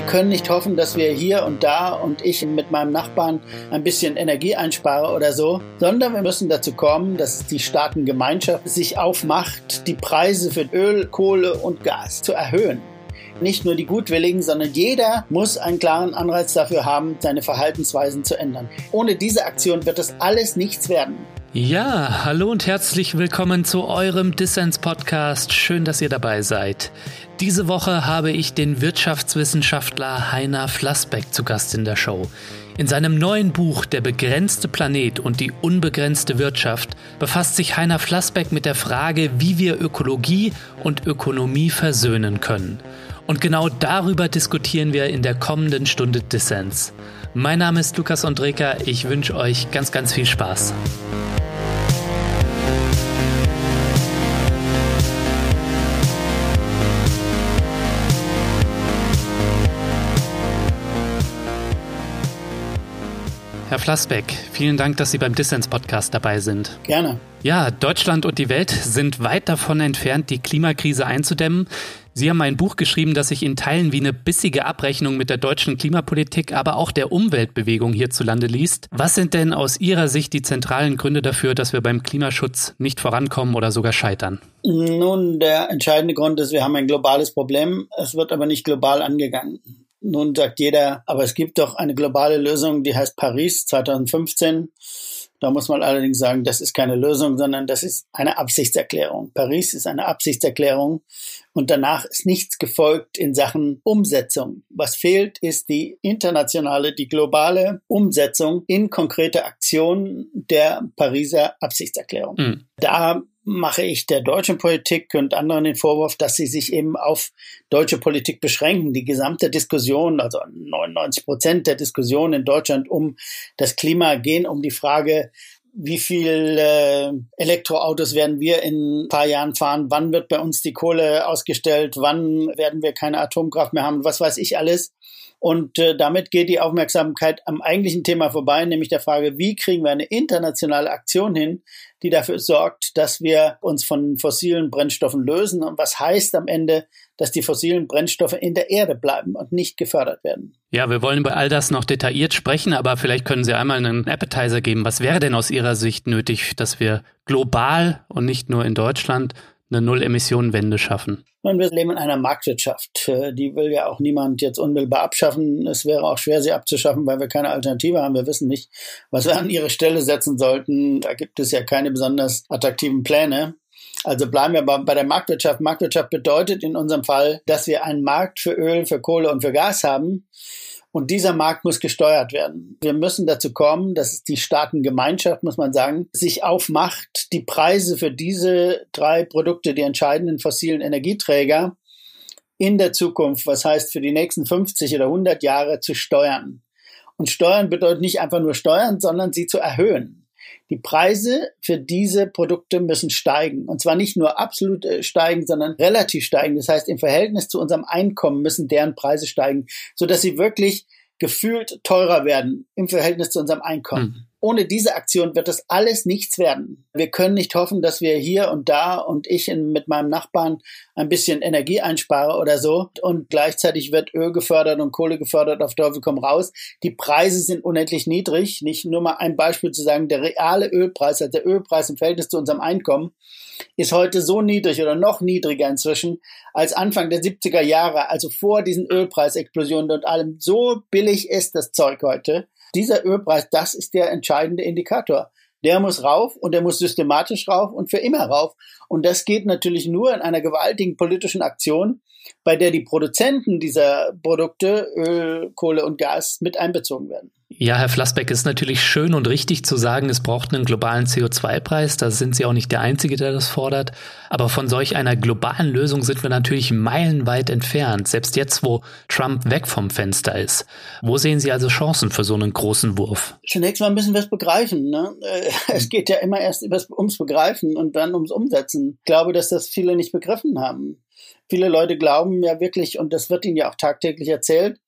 Wir können nicht hoffen, dass wir hier und da und ich mit meinem Nachbarn ein bisschen Energie einspare oder so, sondern wir müssen dazu kommen, dass die Staatengemeinschaft sich aufmacht, die Preise für Öl, Kohle und Gas zu erhöhen. Nicht nur die Gutwilligen, sondern jeder muss einen klaren Anreiz dafür haben, seine Verhaltensweisen zu ändern. Ohne diese Aktion wird das alles nichts werden. Ja, hallo und herzlich willkommen zu eurem Dissens-Podcast. Schön, dass ihr dabei seid. Diese Woche habe ich den Wirtschaftswissenschaftler Heiner Flassbeck zu Gast in der Show. In seinem neuen Buch Der begrenzte Planet und die unbegrenzte Wirtschaft befasst sich Heiner Flassbeck mit der Frage, wie wir Ökologie und Ökonomie versöhnen können. Und genau darüber diskutieren wir in der kommenden Stunde Dissens. Mein Name ist Lukas Andreka, ich wünsche euch ganz, ganz viel Spaß. Herr Flassbeck, vielen Dank, dass Sie beim Dissens-Podcast dabei sind. Gerne. Ja, Deutschland und die Welt sind weit davon entfernt, die Klimakrise einzudämmen. Sie haben ein Buch geschrieben, das sich in Teilen wie eine bissige Abrechnung mit der deutschen Klimapolitik, aber auch der Umweltbewegung hierzulande liest. Was sind denn aus Ihrer Sicht die zentralen Gründe dafür, dass wir beim Klimaschutz nicht vorankommen oder sogar scheitern? Nun, der entscheidende Grund ist, wir haben ein globales Problem. Es wird aber nicht global angegangen. Nun sagt jeder, aber es gibt doch eine globale Lösung, die heißt Paris 2015. Da muss man allerdings sagen, das ist keine Lösung, sondern das ist eine Absichtserklärung. Paris ist eine Absichtserklärung und danach ist nichts gefolgt in Sachen Umsetzung. Was fehlt, ist die internationale, die globale Umsetzung in konkrete Aktionen der Pariser Absichtserklärung. Mhm. Da mache ich der deutschen Politik und anderen den Vorwurf, dass sie sich eben auf deutsche Politik beschränken. Die gesamte Diskussion, also 99 Prozent der Diskussion in Deutschland um das Klima gehen um die Frage, wie viel äh, Elektroautos werden wir in ein paar Jahren fahren? Wann wird bei uns die Kohle ausgestellt? Wann werden wir keine Atomkraft mehr haben? Was weiß ich alles? Und äh, damit geht die Aufmerksamkeit am eigentlichen Thema vorbei, nämlich der Frage, wie kriegen wir eine internationale Aktion hin, die dafür sorgt, dass wir uns von fossilen Brennstoffen lösen. Und was heißt am Ende, dass die fossilen Brennstoffe in der Erde bleiben und nicht gefördert werden? Ja, wir wollen über all das noch detailliert sprechen, aber vielleicht können Sie einmal einen Appetizer geben. Was wäre denn aus Ihrer Sicht nötig, dass wir global und nicht nur in Deutschland eine Null-Emissionen-Wende schaffen? Und wir leben in einer Marktwirtschaft. Äh, die will ja auch niemand jetzt unmittelbar abschaffen. Es wäre auch schwer, sie abzuschaffen, weil wir keine Alternative haben. Wir wissen nicht, was wir an ihre Stelle setzen sollten. Da gibt es ja keine besonders attraktiven Pläne. Also bleiben wir bei der Marktwirtschaft. Marktwirtschaft bedeutet in unserem Fall, dass wir einen Markt für Öl, für Kohle und für Gas haben und dieser Markt muss gesteuert werden. Wir müssen dazu kommen, dass die Staatengemeinschaft, muss man sagen, sich aufmacht, die Preise für diese drei Produkte, die entscheidenden fossilen Energieträger, in der Zukunft, was heißt für die nächsten 50 oder 100 Jahre, zu steuern. Und steuern bedeutet nicht einfach nur steuern, sondern sie zu erhöhen. Die Preise für diese Produkte müssen steigen. Und zwar nicht nur absolut äh, steigen, sondern relativ steigen. Das heißt, im Verhältnis zu unserem Einkommen müssen deren Preise steigen, sodass sie wirklich gefühlt teurer werden im Verhältnis zu unserem Einkommen. Mhm. Ohne diese Aktion wird das alles nichts werden. Wir können nicht hoffen, dass wir hier und da und ich in, mit meinem Nachbarn ein bisschen Energie einspare oder so und gleichzeitig wird Öl gefördert und Kohle gefördert auf Teufel komm raus. Die Preise sind unendlich niedrig. Nicht nur mal ein Beispiel zu sagen, der reale Ölpreis, also der Ölpreis im Verhältnis zu unserem Einkommen, ist heute so niedrig oder noch niedriger inzwischen als Anfang der 70er Jahre, also vor diesen Ölpreisexplosionen und allem. So billig ist das Zeug heute dieser Ölpreis, das ist der entscheidende Indikator. Der muss rauf und der muss systematisch rauf und für immer rauf. Und das geht natürlich nur in einer gewaltigen politischen Aktion, bei der die Produzenten dieser Produkte, Öl, Kohle und Gas, mit einbezogen werden. Ja, Herr Flassbeck, ist natürlich schön und richtig zu sagen, es braucht einen globalen CO2-Preis. Da sind Sie auch nicht der Einzige, der das fordert. Aber von solch einer globalen Lösung sind wir natürlich meilenweit entfernt, selbst jetzt, wo Trump weg vom Fenster ist. Wo sehen Sie also Chancen für so einen großen Wurf? Zunächst mal müssen wir es begreifen. Ne? Äh, es geht ja immer erst ums Begreifen und dann ums Umsetzen. Ich glaube, dass das viele nicht begriffen haben. Viele Leute glauben ja wirklich, und das wird ihnen ja auch tagtäglich erzählt,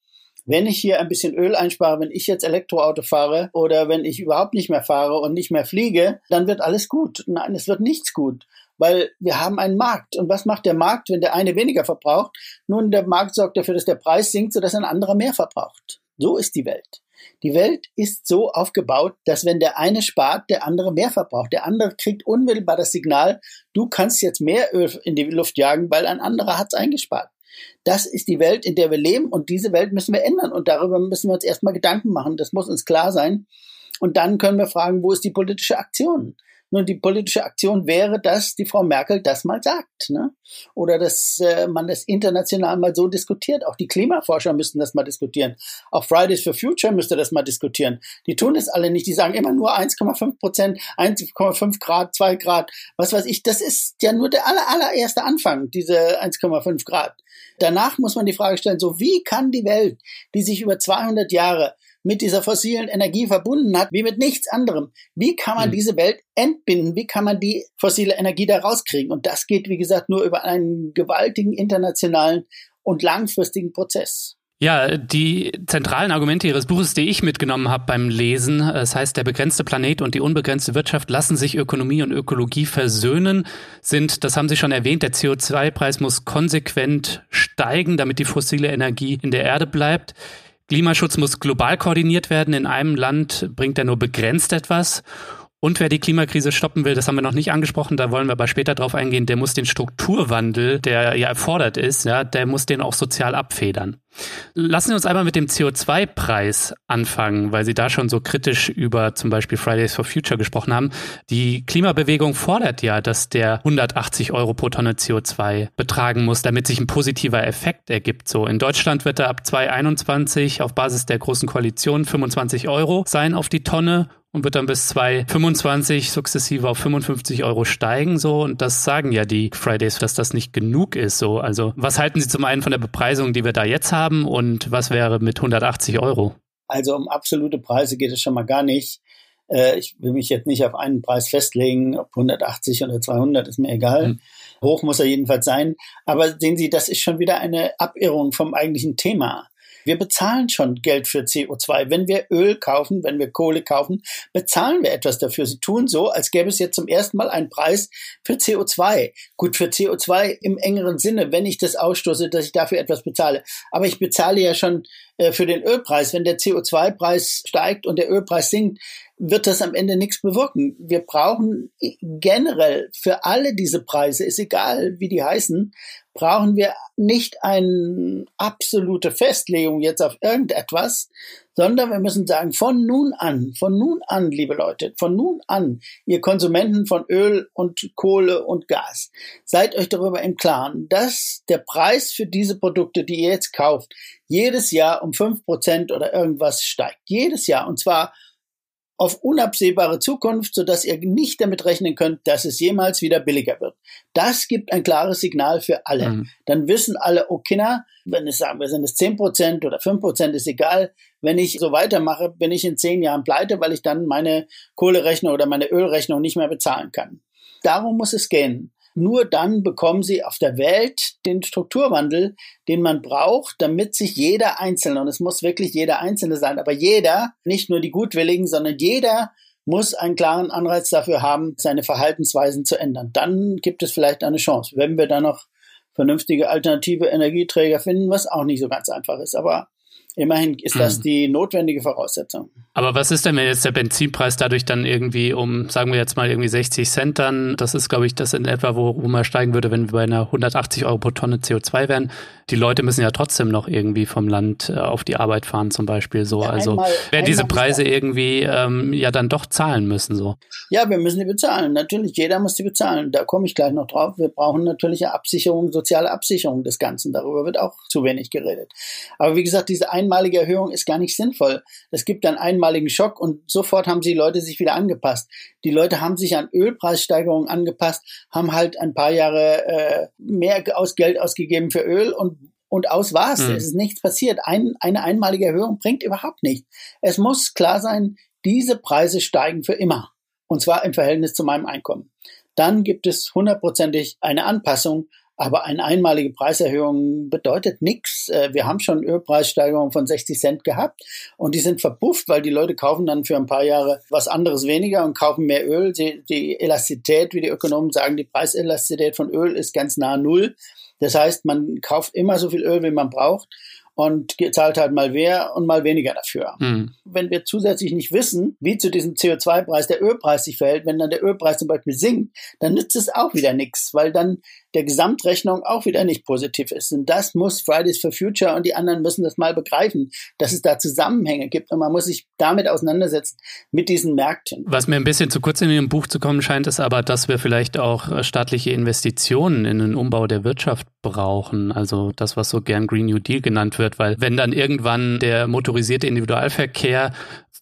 wenn ich hier ein bisschen Öl einspare, wenn ich jetzt Elektroauto fahre oder wenn ich überhaupt nicht mehr fahre und nicht mehr fliege, dann wird alles gut. Nein, es wird nichts gut weil wir haben einen Markt. Und was macht der Markt, wenn der eine weniger verbraucht? Nun, der Markt sorgt dafür, dass der Preis sinkt, sodass ein anderer mehr verbraucht. So ist die Welt. Die Welt ist so aufgebaut, dass wenn der eine spart, der andere mehr verbraucht. Der andere kriegt unmittelbar das Signal, du kannst jetzt mehr Öl in die Luft jagen, weil ein anderer hat es eingespart. Das ist die Welt, in der wir leben und diese Welt müssen wir ändern und darüber müssen wir uns erstmal Gedanken machen. Das muss uns klar sein. Und dann können wir fragen, wo ist die politische Aktion? Nun, die politische Aktion wäre, dass die Frau Merkel das mal sagt. Ne? Oder dass äh, man das international mal so diskutiert. Auch die Klimaforscher müssten das mal diskutieren. Auch Fridays for Future müsste das mal diskutieren. Die tun es alle nicht. Die sagen immer nur 1,5 Prozent, 1,5 Grad, 2 Grad, was weiß ich. Das ist ja nur der aller, allererste Anfang, diese 1,5 Grad. Danach muss man die Frage stellen, so wie kann die Welt, die sich über 200 Jahre mit dieser fossilen Energie verbunden hat, wie mit nichts anderem. Wie kann man mhm. diese Welt entbinden? Wie kann man die fossile Energie da rauskriegen? Und das geht, wie gesagt, nur über einen gewaltigen internationalen und langfristigen Prozess. Ja, die zentralen Argumente Ihres Buches, die ich mitgenommen habe beim Lesen, es heißt, der begrenzte Planet und die unbegrenzte Wirtschaft lassen sich Ökonomie und Ökologie versöhnen, sind, das haben Sie schon erwähnt, der CO2-Preis muss konsequent steigen, damit die fossile Energie in der Erde bleibt. Klimaschutz muss global koordiniert werden. In einem Land bringt er nur begrenzt etwas. Und wer die Klimakrise stoppen will, das haben wir noch nicht angesprochen, da wollen wir aber später drauf eingehen, der muss den Strukturwandel, der ja erfordert ist, ja, der muss den auch sozial abfedern. Lassen Sie uns einmal mit dem CO2-Preis anfangen, weil Sie da schon so kritisch über zum Beispiel Fridays for Future gesprochen haben. Die Klimabewegung fordert ja, dass der 180 Euro pro Tonne CO2 betragen muss, damit sich ein positiver Effekt ergibt. So in Deutschland wird er ab 2021 auf Basis der großen Koalition 25 Euro sein auf die Tonne und wird dann bis 2025 sukzessive auf 55 Euro steigen, so. Und das sagen ja die Fridays, dass das nicht genug ist, so. Also, was halten Sie zum einen von der Bepreisung, die wir da jetzt haben und was wäre mit 180 Euro? Also, um absolute Preise geht es schon mal gar nicht. Äh, ich will mich jetzt nicht auf einen Preis festlegen, ob 180 oder 200, ist mir egal. Hm. Hoch muss er jedenfalls sein. Aber sehen Sie, das ist schon wieder eine Abirrung vom eigentlichen Thema. Wir bezahlen schon Geld für CO2. Wenn wir Öl kaufen, wenn wir Kohle kaufen, bezahlen wir etwas dafür. Sie tun so, als gäbe es jetzt zum ersten Mal einen Preis für CO2. Gut, für CO2 im engeren Sinne, wenn ich das ausstoße, dass ich dafür etwas bezahle. Aber ich bezahle ja schon äh, für den Ölpreis. Wenn der CO2-Preis steigt und der Ölpreis sinkt, wird das am Ende nichts bewirken. Wir brauchen generell für alle diese Preise, ist egal, wie die heißen, brauchen wir nicht eine absolute Festlegung jetzt auf irgendetwas, sondern wir müssen sagen, von nun an, von nun an, liebe Leute, von nun an, ihr Konsumenten von Öl und Kohle und Gas, seid euch darüber im Klaren, dass der Preis für diese Produkte, die ihr jetzt kauft, jedes Jahr um fünf Prozent oder irgendwas steigt. Jedes Jahr. Und zwar auf unabsehbare Zukunft, sodass ihr nicht damit rechnen könnt, dass es jemals wieder billiger wird. Das gibt ein klares Signal für alle. Mhm. Dann wissen alle, okay, na, wenn es sagen wir, sind es 10 Prozent oder 5 Prozent, ist egal. Wenn ich so weitermache, bin ich in zehn Jahren pleite, weil ich dann meine Kohlerechnung oder meine Ölrechnung nicht mehr bezahlen kann. Darum muss es gehen. Nur dann bekommen sie auf der Welt den Strukturwandel, den man braucht, damit sich jeder Einzelne, und es muss wirklich jeder Einzelne sein, aber jeder, nicht nur die Gutwilligen, sondern jeder muss einen klaren Anreiz dafür haben, seine Verhaltensweisen zu ändern. Dann gibt es vielleicht eine Chance, wenn wir da noch vernünftige alternative Energieträger finden, was auch nicht so ganz einfach ist. Aber Immerhin ist das mhm. die notwendige Voraussetzung. Aber was ist denn, wenn jetzt der Benzinpreis dadurch dann irgendwie um, sagen wir jetzt mal irgendwie 60 Cent dann, das ist glaube ich das in etwa, wo, wo man steigen würde, wenn wir bei einer 180 Euro pro Tonne CO2 wären. Die Leute müssen ja trotzdem noch irgendwie vom Land äh, auf die Arbeit fahren zum Beispiel so. Ja, also werden diese Preise irgendwie ähm, ja dann doch zahlen müssen so. Ja, wir müssen die bezahlen. Natürlich, jeder muss die bezahlen. Da komme ich gleich noch drauf. Wir brauchen natürlich eine Absicherung, soziale Absicherung des Ganzen. Darüber wird auch zu wenig geredet. Aber wie gesagt, diese einmalige Erhöhung ist gar nicht sinnvoll. Es gibt einen einmaligen Schock und sofort haben die Leute sich wieder angepasst. Die Leute haben sich an Ölpreissteigerungen angepasst, haben halt ein paar Jahre äh, mehr aus Geld ausgegeben für Öl und und aus war's. Mhm. Es ist nichts passiert. Ein, eine einmalige Erhöhung bringt überhaupt nichts. Es muss klar sein, diese Preise steigen für immer. Und zwar im Verhältnis zu meinem Einkommen. Dann gibt es hundertprozentig eine Anpassung Aber eine einmalige Preiserhöhung bedeutet nichts. Äh, wir haben schon Ölpreissteigerungen von 60 Cent gehabt und die sind verpufft, weil die Leute kaufen dann für ein paar Jahre was anderes weniger und kaufen mehr Öl. Die, die Elastizität, wie die Ökonomen sagen, die Preiselastizität von Öl ist ganz nah null. Das heißt, man kauft immer so viel Öl, wie man braucht und zahlt halt mal mehr und mal weniger dafür. Mhm. Wenn wir zusätzlich nicht wissen, wie zu diesem CO2-Preis der Ölpreis sich verhält, wenn dann der Ölpreis zum Beispiel sinkt, dann nützt es auch wieder nichts, weil dann der Gesamtrechnung auch wieder nicht positiv ist. Und das muss Fridays for Future und die anderen müssen das mal begreifen, dass es da Zusammenhänge gibt und man muss sich damit auseinandersetzen, mit diesen Märkten. Was mir ein bisschen zu kurz in Ihrem Buch zu kommen scheint, ist aber, dass wir vielleicht auch äh, staatliche Investitionen in den Umbau der Wirtschaft brauchen. Also das, was so gern Green New Deal genannt wird, weil wenn dann irgendwann der motorisierte Individualverkehr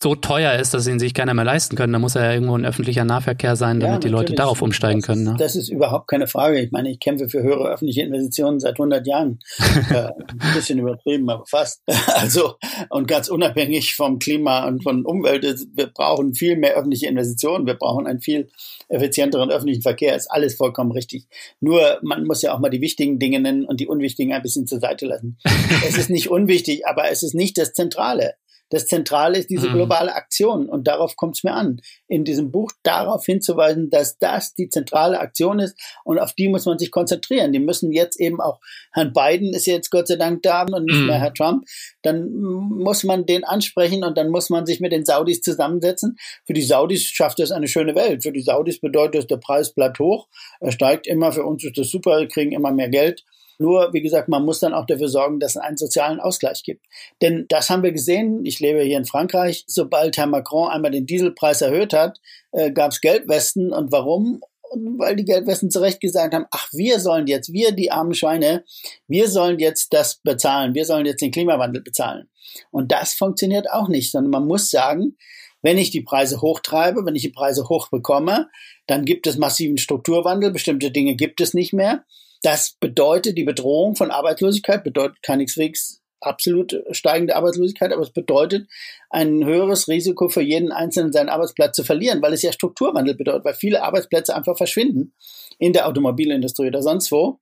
so teuer ist, dass ihn sich keiner mehr leisten können, dann muss er ja irgendwo ein öffentlicher Nahverkehr sein, damit ja, die Leute darauf umsteigen das können. Ne? Das ist überhaupt keine Frage. Ich meine, ich kämpfe für höhere öffentliche Investitionen seit 100 Jahren. äh, ein bisschen übertrieben, aber fast. also, und ganz unabhängig vom Klima und von Umwelt, wir brauchen viel mehr öffentliche Investitionen. Wir brauchen einen viel effizienteren öffentlichen Verkehr. Ist alles vollkommen richtig. Nur, man muss ja auch mal die wichtigen Dinge nennen und die unwichtigen ein bisschen zur Seite lassen. es ist nicht unwichtig, aber es ist nicht das Zentrale. Das Zentrale ist diese mhm. globale Aktion und darauf kommt es mir an, in diesem Buch darauf hinzuweisen, dass das die zentrale Aktion ist und auf die muss man sich konzentrieren. Die müssen jetzt eben auch, Herrn Biden ist jetzt Gott sei Dank da und nicht mhm. mehr Herr Trump, dann muss man den ansprechen und dann muss man sich mit den Saudis zusammensetzen. Für die Saudis schafft das eine schöne Welt. Für die Saudis bedeutet das, der Preis bleibt hoch, er steigt immer, für uns ist das super, wir kriegen immer mehr Geld nur, wie gesagt, man muss dann auch dafür sorgen, dass es einen sozialen Ausgleich gibt. Denn das haben wir gesehen. Ich lebe hier in Frankreich. Sobald Herr Macron einmal den Dieselpreis erhöht hat, äh, gab es Gelbwesten. Und warum? weil die Gelbwesten zu Recht gesagt haben, ach, wir sollen jetzt, wir die armen Schweine, wir sollen jetzt das bezahlen, wir sollen jetzt den Klimawandel bezahlen. Und das funktioniert auch nicht, sondern man muss sagen, wenn ich die Preise hochtreibe, wenn ich die Preise hoch bekomme, dann gibt es massiven Strukturwandel, bestimmte Dinge gibt es nicht mehr. Das bedeutet, die Bedrohung von Arbeitslosigkeit bedeutet keineswegs absolut steigende Arbeitslosigkeit, aber es bedeutet ein höheres Risiko für jeden Einzelnen, seinen Arbeitsplatz zu verlieren, weil es ja Strukturwandel bedeutet, weil viele Arbeitsplätze einfach verschwinden in der Automobilindustrie oder sonst wo.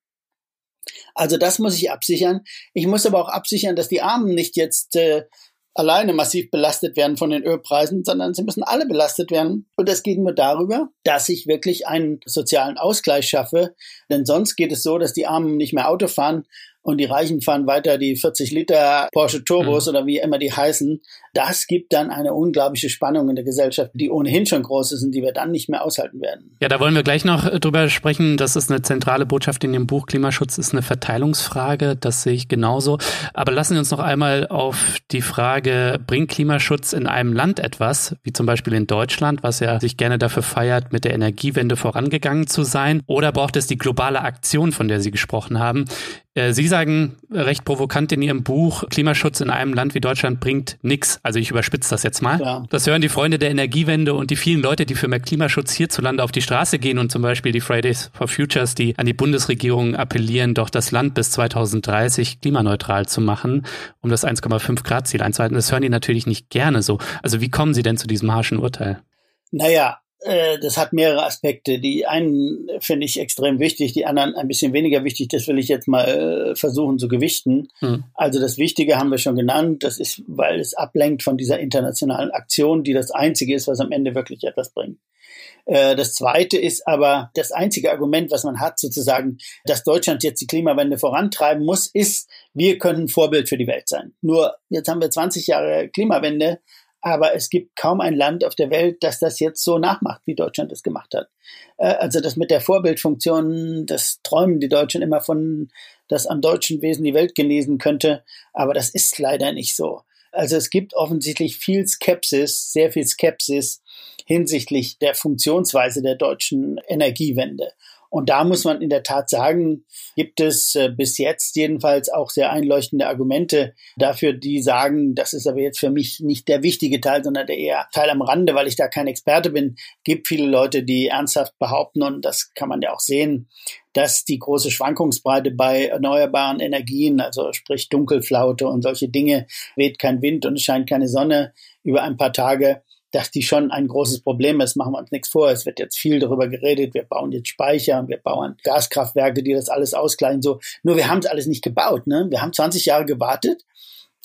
Also das muss ich absichern. Ich muss aber auch absichern, dass die Armen nicht jetzt äh, alleine massiv belastet werden von den Ölpreisen, sondern sie müssen alle belastet werden. Und das geht nur darüber, dass ich wirklich einen sozialen Ausgleich schaffe. Denn sonst geht es so, dass die Armen nicht mehr Auto fahren und die Reichen fahren weiter die 40 Liter Porsche Turbos mhm. oder wie immer die heißen. Das gibt dann eine unglaubliche Spannung in der Gesellschaft, die ohnehin schon groß ist und die wir dann nicht mehr aushalten werden. Ja, da wollen wir gleich noch äh, drüber sprechen. Das ist eine zentrale Botschaft in dem Buch. Klimaschutz ist eine Verteilungsfrage. Das sehe ich genauso. Aber lassen Sie uns noch einmal auf die Frage, bringt Klimaschutz in einem Land etwas, wie zum Beispiel in Deutschland, was ja sich gerne dafür feiert, mit der Energiewende vorangegangen zu sein? Oder braucht es die globale Aktion, von der Sie gesprochen haben? Äh, Sie sagen recht provokant in Ihrem Buch, Klimaschutz in einem Land wie Deutschland bringt nichts. Also ich überspitze das jetzt mal. Ja. Das hören die Freunde der Energiewende und die vielen Leute, die für mehr Klimaschutz hierzulande auf die Straße gehen und zum Beispiel die Fridays for Futures, die an die Bundesregierung appellieren, doch das Land bis 2030 klimaneutral zu machen, um das 1,5 Grad Ziel einzuhalten. Das hören die natürlich nicht gerne so. Also wie kommen Sie denn zu diesem harschen Urteil? Naja, das hat mehrere Aspekte. Die einen finde ich extrem wichtig, die anderen ein bisschen weniger wichtig. Das will ich jetzt mal äh, versuchen zu gewichten. Hm. Also das Wichtige haben wir schon genannt. Das ist, weil es ablenkt von dieser internationalen Aktion, die das einzige ist, was am Ende wirklich etwas bringt. Äh, das zweite ist aber das einzige Argument, was man hat, sozusagen, dass Deutschland jetzt die Klimawende vorantreiben muss, ist, wir können Vorbild für die Welt sein. Nur jetzt haben wir 20 Jahre Klimawende aber es gibt kaum ein Land auf der Welt, das das jetzt so nachmacht, wie Deutschland es gemacht hat. Äh, also das mit der Vorbildfunktion, das träumen die Deutschen immer von, dass am deutschen Wesen die Welt genesen könnte, aber das ist leider nicht so. Also es gibt offensichtlich viel Skepsis, sehr viel Skepsis hinsichtlich der Funktionsweise der deutschen Energiewende. Und da muss man in der Tat sagen, gibt es äh, bis jetzt jedenfalls auch sehr einleuchtende Argumente dafür, die sagen, das ist aber jetzt für mich nicht der wichtige Teil, sondern der eher Teil am Rande, weil ich da kein Experte bin. Gibt viele Leute, die ernsthaft behaupten, und das kann man ja auch sehen, dass die große Schwankungsbreite bei erneuerbaren Energien, also sprich Dunkelflaute und solche Dinge, weht kein Wind und es scheint keine Sonne über ein paar Tage, dass die schon ein großes Problem ist. Machen wir uns nichts vor. Es wird jetzt viel darüber geredet. Wir bauen jetzt Speicher, wir bauen Gaskraftwerke, die das alles ausgleichen. So, nur wir haben es alles nicht gebaut. Ne? Wir haben 20 Jahre gewartet.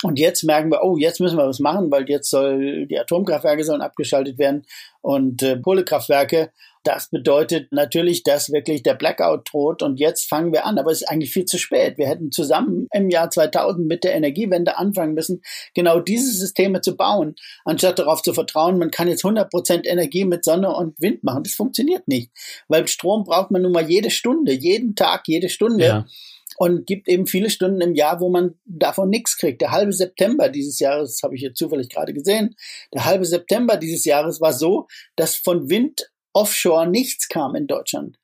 Und jetzt merken wir, oh, jetzt müssen wir was machen, weil jetzt soll die Atomkraftwerke sollen abgeschaltet werden und äh, Kohlekraftwerke. Das bedeutet natürlich, dass wirklich der Blackout droht und jetzt fangen wir an, aber es ist eigentlich viel zu spät. Wir hätten zusammen im Jahr 2000 mit der Energiewende anfangen müssen, genau diese Systeme zu bauen, anstatt darauf zu vertrauen, man kann jetzt 100 Prozent Energie mit Sonne und Wind machen. Das funktioniert nicht, weil Strom braucht man nun mal jede Stunde, jeden Tag, jede Stunde. Ja und gibt eben viele Stunden im Jahr, wo man davon nichts kriegt. Der halbe September dieses Jahres, das habe ich jetzt zufällig gerade gesehen, der halbe September dieses Jahres war so, dass von Wind offshore nichts kam in Deutschland.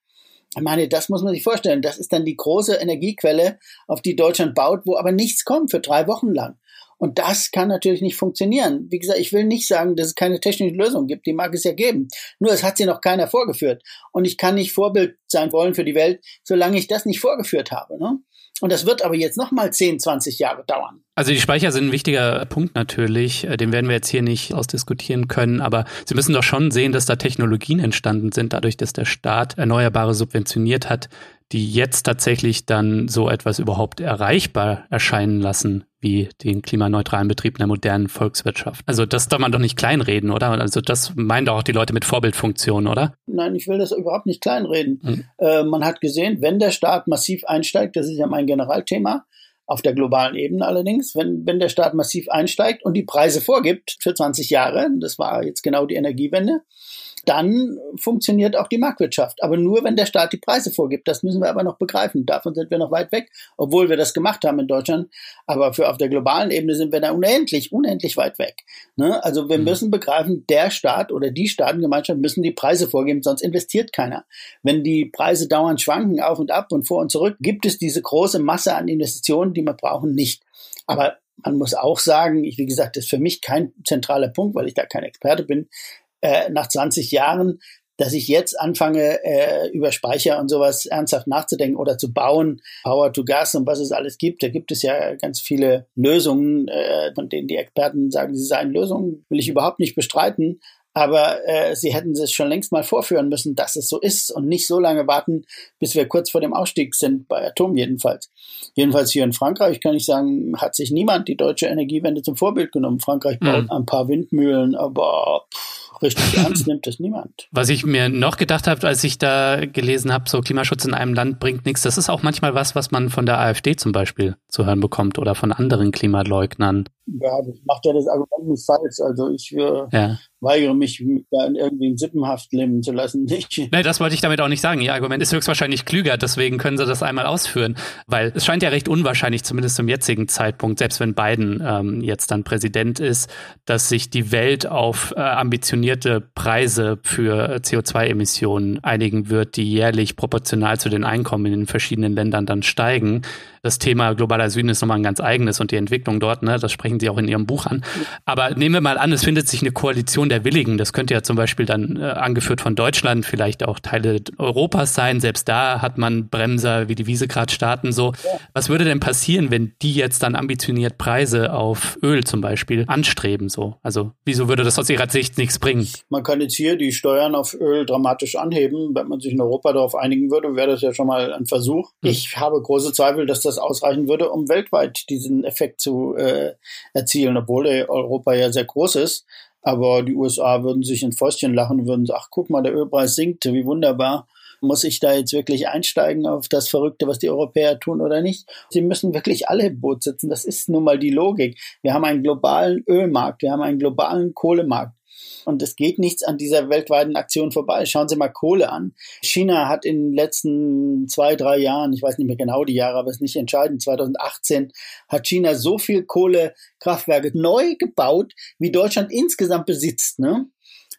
Ich meine, das muss man sich vorstellen. Das ist dann die große Energiequelle, auf die Deutschland baut, wo aber nichts kommt für drei Wochen lang. Und das kann natürlich nicht funktionieren. Wie gesagt, ich will nicht sagen, dass es keine technische Lösung gibt. Die mag es ja geben. Nur es hat sie noch keiner vorgeführt. Und ich kann nicht Vorbild sein wollen für die Welt, solange ich das nicht vorgeführt habe. Ne? Und das wird aber jetzt noch mal 10, 20 Jahre dauern. Also die Speicher sind ein wichtiger Punkt natürlich, äh, den werden wir jetzt hier nicht ausdiskutieren können, aber Sie müssen doch schon sehen, dass da Technologien entstanden sind, dadurch, dass der Staat Erneuerbare subventioniert hat, die jetzt tatsächlich dann so etwas überhaupt erreichbar erscheinen lassen, wie den klimaneutralen Betrieb einer modernen Volkswirtschaft. Also das darf man doch nicht kleinreden, oder? Also das meinen doch auch die Leute mit Vorbildfunktion, oder? Nein, ich will das überhaupt nicht kleinreden. Mhm. Äh, man hat gesehen, wenn der Staat massiv einsteigt, das ist ja mein Generalthema, auf der globalen Ebene allerdings, wenn, wenn der Staat massiv einsteigt und die Preise vorgibt für 20 Jahre, das war jetzt genau die Energiewende, dann funktioniert auch die Marktwirtschaft. Aber nur, wenn der Staat die Preise vorgibt. Das müssen wir aber noch begreifen. Davon sind wir noch weit weg, obwohl wir das gemacht haben in Deutschland. Aber für auf der globalen Ebene sind wir da unendlich, unendlich weit weg. Ne? Also wir mhm. müssen begreifen, der Staat oder die Staatengemeinschaft müssen die Preise vorgeben, sonst investiert keiner. Wenn die Preise dauernd schwanken, auf und ab und vor und zurück, gibt es diese große Masse an Investitionen, die wir brauchen, nicht. Aber man muss auch sagen, ich, wie gesagt, das ist für mich kein zentraler Punkt, weil ich da kein Experte bin äh, nach 20 Jahren, dass ich jetzt anfange, äh, über Speicher und sowas ernsthaft nachzudenken oder zu bauen, Power to Gas und was es alles gibt. Da gibt es ja ganz viele Lösungen, äh, von denen die Experten sagen, sie seien Lösungen, will ich überhaupt nicht bestreiten. Aber äh, sie hätten es schon längst mal vorführen müssen, dass es so ist und nicht so lange warten, bis wir kurz vor dem Ausstieg sind, bei Atom jedenfalls. Jedenfalls hier in Frankreich kann ich sagen, hat sich niemand die deutsche Energiewende zum Vorbild genommen. Frankreich baut mhm. ein paar Windmühlen, aber pff, richtig ernst nimmt es niemand. Was ich mir noch gedacht habe, als ich da gelesen habe, so Klimaschutz in einem Land bringt nichts, das ist auch manchmal was, was man von der AfD zum Beispiel zu hören bekommt oder von anderen Klimaleugnern. Ja, das macht ja das Argument nicht falsch. Also ich äh, ja. weigere mich, da in irgendwie Sippenhaft leben zu lassen. Nicht. Nee, das wollte ich damit auch nicht sagen. Ihr Argument ist höchstwahrscheinlich klüger, deswegen können Sie das einmal ausführen. Weil es scheint ja recht unwahrscheinlich, zumindest zum jetzigen Zeitpunkt, selbst wenn Biden ähm, jetzt dann Präsident ist, dass sich die Welt auf äh, ambitionierte Preise für CO2-Emissionen einigen wird, die jährlich proportional zu den Einkommen in den verschiedenen Ländern dann steigen. Das Thema globaler Süden ist nochmal ein ganz eigenes und die Entwicklung dort, ne, das sprechen Sie auch in Ihrem Buch an. Aber nehmen wir mal an, es findet sich eine Koalition der Willigen. Das könnte ja zum Beispiel dann äh, angeführt von Deutschland, vielleicht auch Teile Europas sein. Selbst da hat man Bremser wie die Visegrad-Staaten so. Was würde denn passieren, wenn die jetzt dann ambitioniert Preise auf Öl zum Beispiel anstreben? So, also wieso würde das aus Ihrer Sicht nichts bringen? Man kann jetzt hier die Steuern auf Öl dramatisch anheben. Wenn man sich in Europa darauf einigen würde, wäre das ja schon mal ein Versuch. Hm. Ich habe große Zweifel, dass das ausreichen würde, um weltweit diesen Effekt zu äh, erzielen, obwohl Europa ja sehr groß ist. Aber die USA würden sich ins Fäustchen lachen und würden sagen, ach guck mal, der Ölpreis sinkt, wie wunderbar. Muss ich da jetzt wirklich einsteigen auf das Verrückte, was die Europäer tun oder nicht? Sie müssen wirklich alle im Boot sitzen. Das ist nun mal die Logik. Wir haben einen globalen Ölmarkt, wir haben einen globalen Kohlemarkt. Und es geht nichts an dieser weltweiten Aktion vorbei. Schauen Sie mal Kohle an. China hat in den letzten zwei, drei Jahren, ich weiß nicht mehr genau die Jahre, aber es ist nicht entscheidend, 2018 hat China so viel Kohlekraftwerke neu gebaut, wie Deutschland insgesamt besitzt. Ne?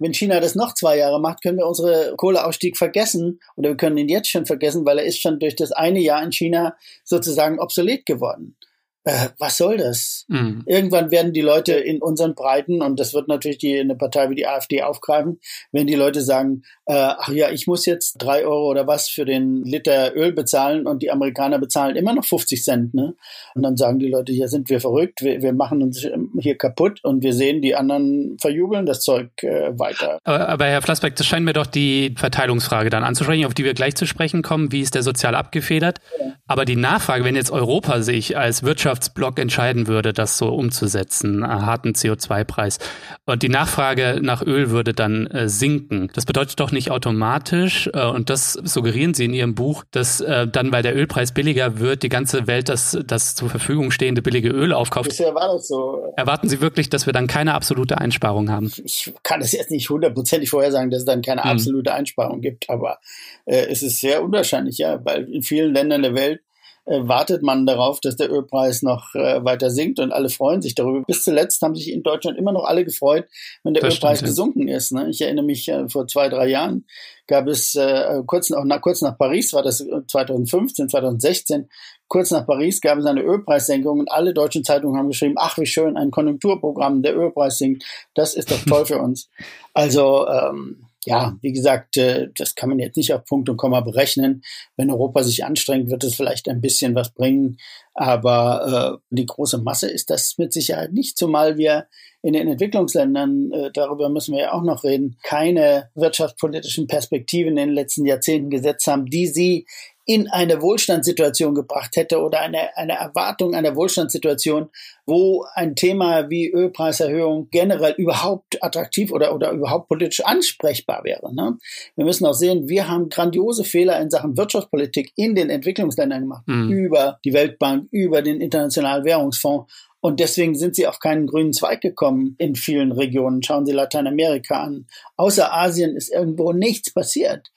wenn China das noch zwei Jahre macht, können wir unsere Kohleausstieg vergessen oder wir können ihn jetzt schon vergessen, weil er ist schon durch das eine Jahr in China sozusagen obsolet geworden. Äh, was soll das? Mhm. Irgendwann werden die Leute in unseren Breiten, und das wird natürlich die, eine Partei wie die AfD aufgreifen, wenn die Leute sagen, äh, ach ja, ich muss jetzt drei Euro oder was für den Liter Öl bezahlen und die Amerikaner bezahlen immer noch 50 Cent. Ne? Und dann sagen die Leute, hier sind wir verrückt, wir, wir machen uns hier kaputt und wir sehen, die anderen verjubeln das Zeug äh, weiter. Aber, aber Herr Flassbeck, das scheint mir doch die Verteilungsfrage dann anzusprechen, auf die wir gleich zu sprechen kommen. Wie ist der sozial abgefedert? Ja. Aber die Nachfrage, wenn jetzt Europa sich als Wirtschaftsblock entscheiden würde, das so umzusetzen, einen harten CO2-Preis, und die Nachfrage nach Öl würde dann äh, sinken. Das bedeutet doch nicht automatisch, äh, und das suggerieren Sie in Ihrem Buch, dass äh, dann, weil der Ölpreis billiger wird, die ganze Welt das, das zur Verfügung stehende billige Öl aufkauft. Bisher war das so. Erwarten Sie wirklich, dass wir dann keine absolute Einsparung haben? Ich kann es jetzt nicht hundertprozentig vorhersagen, dass es dann keine hm. absolute Einsparung gibt, aber äh, es ist sehr unwahrscheinlich, ja, weil in vielen Ländern der Welt äh, wartet man darauf, dass der Ölpreis noch äh, weiter sinkt und alle freuen sich darüber. Bis zuletzt haben sich in Deutschland immer noch alle gefreut, wenn der das Ölpreis stimmt, gesunken ist. Ne? Ich erinnere mich, äh, vor zwei, drei Jahren gab es äh, kurz, nach, kurz nach Paris, war das 2015, 2016, kurz nach Paris gab es eine Ölpreissenkung und alle deutschen Zeitungen haben geschrieben, ach wie schön, ein Konjunkturprogramm, der Ölpreis sinkt, das ist doch toll für uns. Also ähm, ja, wie gesagt, äh, das kann man jetzt nicht auf Punkt und Komma berechnen. Wenn Europa sich anstrengt, wird es vielleicht ein bisschen was bringen. Aber äh, die große Masse ist das mit Sicherheit nicht, zumal wir in den Entwicklungsländern, äh, darüber müssen wir ja auch noch reden, keine wirtschaftspolitischen Perspektiven in den letzten Jahrzehnten gesetzt haben, die sie in eine Wohlstandssituation gebracht hätte oder eine, eine Erwartung einer Wohlstandssituation, wo ein Thema wie Ölpreiserhöhung generell überhaupt attraktiv oder, oder überhaupt politisch ansprechbar wäre. Ne? Wir müssen auch sehen, wir haben grandiose Fehler in Sachen Wirtschaftspolitik in den Entwicklungsländern gemacht, mhm. über die Weltbank, über den Internationalen Währungsfonds. Und deswegen sind sie auf keinen grünen Zweig gekommen in vielen Regionen. Schauen Sie Lateinamerika an. Außer Asien ist irgendwo nichts passiert.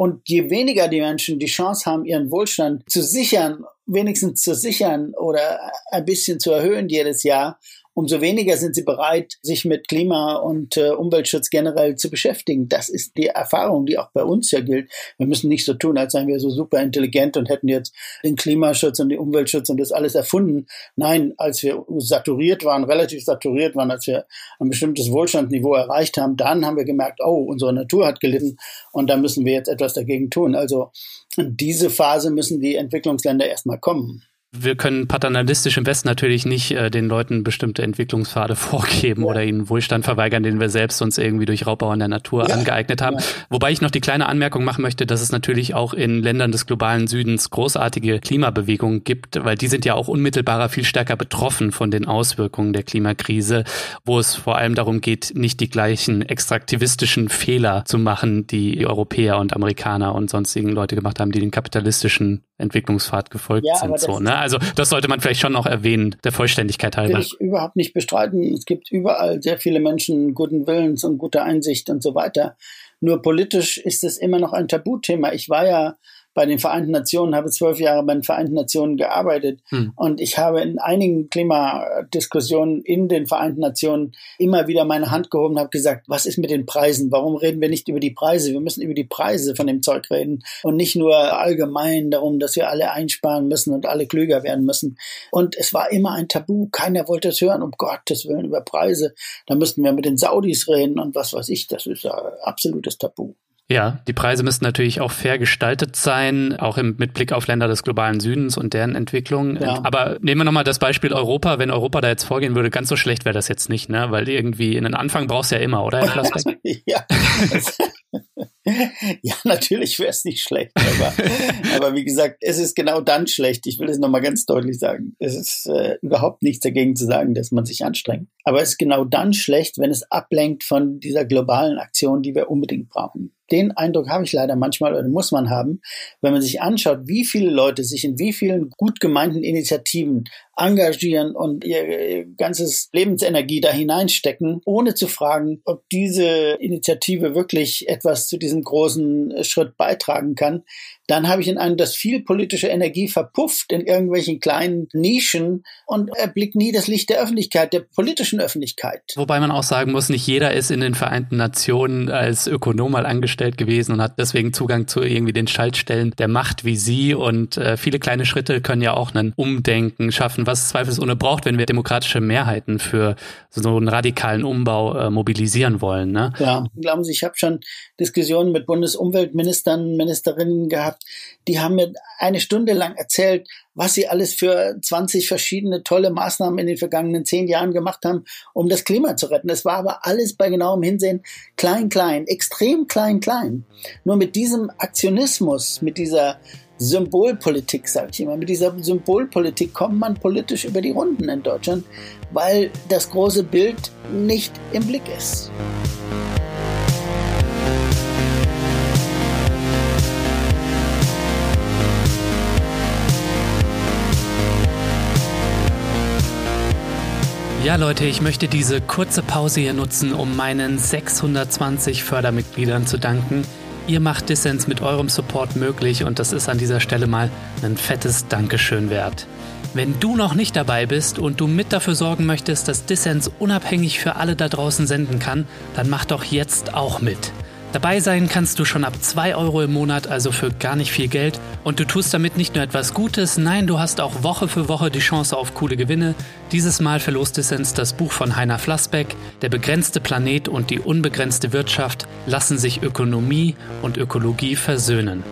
Und je weniger die Menschen die Chance haben, ihren Wohlstand zu sichern, wenigstens zu sichern oder ein bisschen zu erhöhen jedes Jahr, umso weniger sind sie bereit, sich mit Klima- und äh, Umweltschutz generell zu beschäftigen. Das ist die Erfahrung, die auch bei uns ja gilt. Wir müssen nicht so tun, als seien wir so super intelligent und hätten jetzt den Klimaschutz und den Umweltschutz und das alles erfunden. Nein, als wir saturiert waren, relativ saturiert waren, als wir ein bestimmtes Wohlstandsniveau erreicht haben, dann haben wir gemerkt, oh, unsere Natur hat gelitten und da müssen wir jetzt etwas dagegen tun. Also in diese Phase müssen die Entwicklungsländer erstmal kommen wir können paternalistisch im Westen natürlich nicht äh, den Leuten bestimmte Entwicklungspfade vorgeben ja. oder ihnen Wohlstand verweigern, den wir selbst uns irgendwie durch Raubbau in der Natur ja. angeeignet haben. Ja. Wobei ich noch die kleine Anmerkung machen möchte, dass es natürlich auch in Ländern des globalen Südens großartige Klimabewegungen gibt, weil die sind ja auch unmittelbarer viel stärker betroffen von den Auswirkungen der Klimakrise, wo es vor allem darum geht, nicht die gleichen extraktivistischen Fehler zu machen, die Europäer und Amerikaner und sonstigen Leute gemacht haben, die den kapitalistischen Entwicklungspfad gefolgt sind. So, ne? Also das sollte man vielleicht schon noch erwähnen, der Vollständigkeit halber. Will ich überhaupt nicht bestreiten. Es gibt überall sehr viele Menschen guten Willens und guter Einsicht und so weiter. Nur politisch ist es immer noch ein Tabuthema. Ich war ja bei den Vereinten Nationen, habe zwölf Jahre bei den Vereinten Nationen gearbeitet hm. und ich habe in einigen Klimadiskussionen in den Vereinten Nationen immer wieder meine Hand gehoben und habe gesagt, was ist mit den Preisen? Warum reden wir nicht über die Preise? Wir müssen über die Preise von dem Zeug reden und nicht nur allgemein darum, dass wir alle einsparen müssen und alle klüger werden müssen. Und es war immer ein Tabu. Keiner wollte es hören, um Gottes Willen, über Preise. Da müssten wir mit den Saudis reden und was weiß ich. Das ist ein absolutes Tabu. Ja, die Preise müssten natürlich auch fair gestaltet sein, auch im, mit Blick auf Länder des globalen Südens und deren Entwicklung. Ja. Aber nehmen wir nochmal das Beispiel Europa. Wenn Europa da jetzt vorgehen würde, ganz so schlecht wäre das jetzt nicht, ne? Weil irgendwie einen Anfang brauchst du ja immer, oder? ja. ja, natürlich wäre es nicht schlecht, aber, aber wie gesagt, es ist genau dann schlecht. Ich will es nochmal ganz deutlich sagen. Es ist äh, überhaupt nichts dagegen zu sagen, dass man sich anstrengt. Aber es ist genau dann schlecht, wenn es ablenkt von dieser globalen Aktion, die wir unbedingt brauchen. Den Eindruck habe ich leider manchmal oder muss man haben, wenn man sich anschaut, wie viele Leute sich in wie vielen gut gemeinten Initiativen engagieren und ihr ganzes Lebensenergie da hineinstecken, ohne zu fragen, ob diese Initiative wirklich etwas zu diesem großen Schritt beitragen kann, dann habe ich den Eindruck, dass viel politische Energie verpufft in irgendwelchen kleinen Nischen und erblickt nie das Licht der Öffentlichkeit, der politischen Öffentlichkeit. Wobei man auch sagen muss, nicht jeder ist in den Vereinten Nationen als Ökonom mal angestellt gewesen und hat deswegen Zugang zu irgendwie den Schaltstellen der Macht wie Sie und äh, viele kleine Schritte können ja auch ein Umdenken schaffen, was es zweifelsohne braucht, wenn wir demokratische Mehrheiten für so einen radikalen Umbau äh, mobilisieren wollen. Ne? Ja, glauben Sie, ich habe schon Diskussionen mit Bundesumweltministern, Ministerinnen gehabt, die haben mir eine Stunde lang erzählt, was sie alles für 20 verschiedene tolle Maßnahmen in den vergangenen zehn Jahren gemacht haben, um das Klima zu retten. Es war aber alles bei genauem Hinsehen klein, klein, extrem klein, klein. Nur mit diesem Aktionismus, mit dieser Symbolpolitik, sage ich immer. Mit dieser Symbolpolitik kommt man politisch über die Runden in Deutschland, weil das große Bild nicht im Blick ist. Ja, Leute, ich möchte diese kurze Pause hier nutzen, um meinen 620 Fördermitgliedern zu danken. Ihr macht Dissens mit eurem Support möglich und das ist an dieser Stelle mal ein fettes Dankeschön wert. Wenn du noch nicht dabei bist und du mit dafür sorgen möchtest, dass Dissens unabhängig für alle da draußen senden kann, dann mach doch jetzt auch mit. Dabei sein kannst du schon ab 2 Euro im Monat, also für gar nicht viel Geld. Und du tust damit nicht nur etwas Gutes, nein, du hast auch Woche für Woche die Chance auf coole Gewinne. Dieses Mal verlost Dissens das Buch von Heiner Flassbeck, Der begrenzte Planet und die unbegrenzte Wirtschaft lassen sich Ökonomie und Ökologie versöhnen.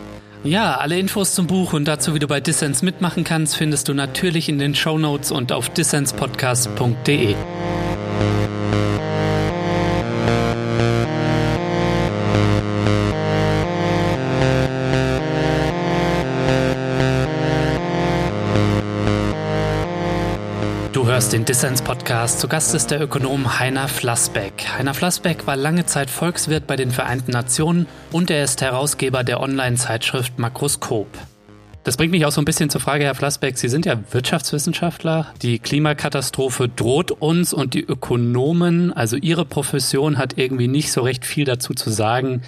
Ja, alle Infos zum Buch und dazu, wie du bei Dissens mitmachen kannst, findest du natürlich in den Show Notes und auf dissenspodcast.de. hörst den Dissens-Podcast. Zu Gast ist der Ökonom Heiner Flassbeck. Heiner Flassbeck war lange Zeit Volkswirt bei den Vereinten Nationen und er ist Herausgeber der Online-Zeitschrift Makroskop. Das bringt mich auch so ein bisschen zur Frage, Herr Flassbeck, Sie sind ja Wirtschaftswissenschaftler. Die Klimakatastrophe droht uns und die Ökonomen, also Ihre Profession, hat irgendwie nicht so recht viel dazu zu sagen,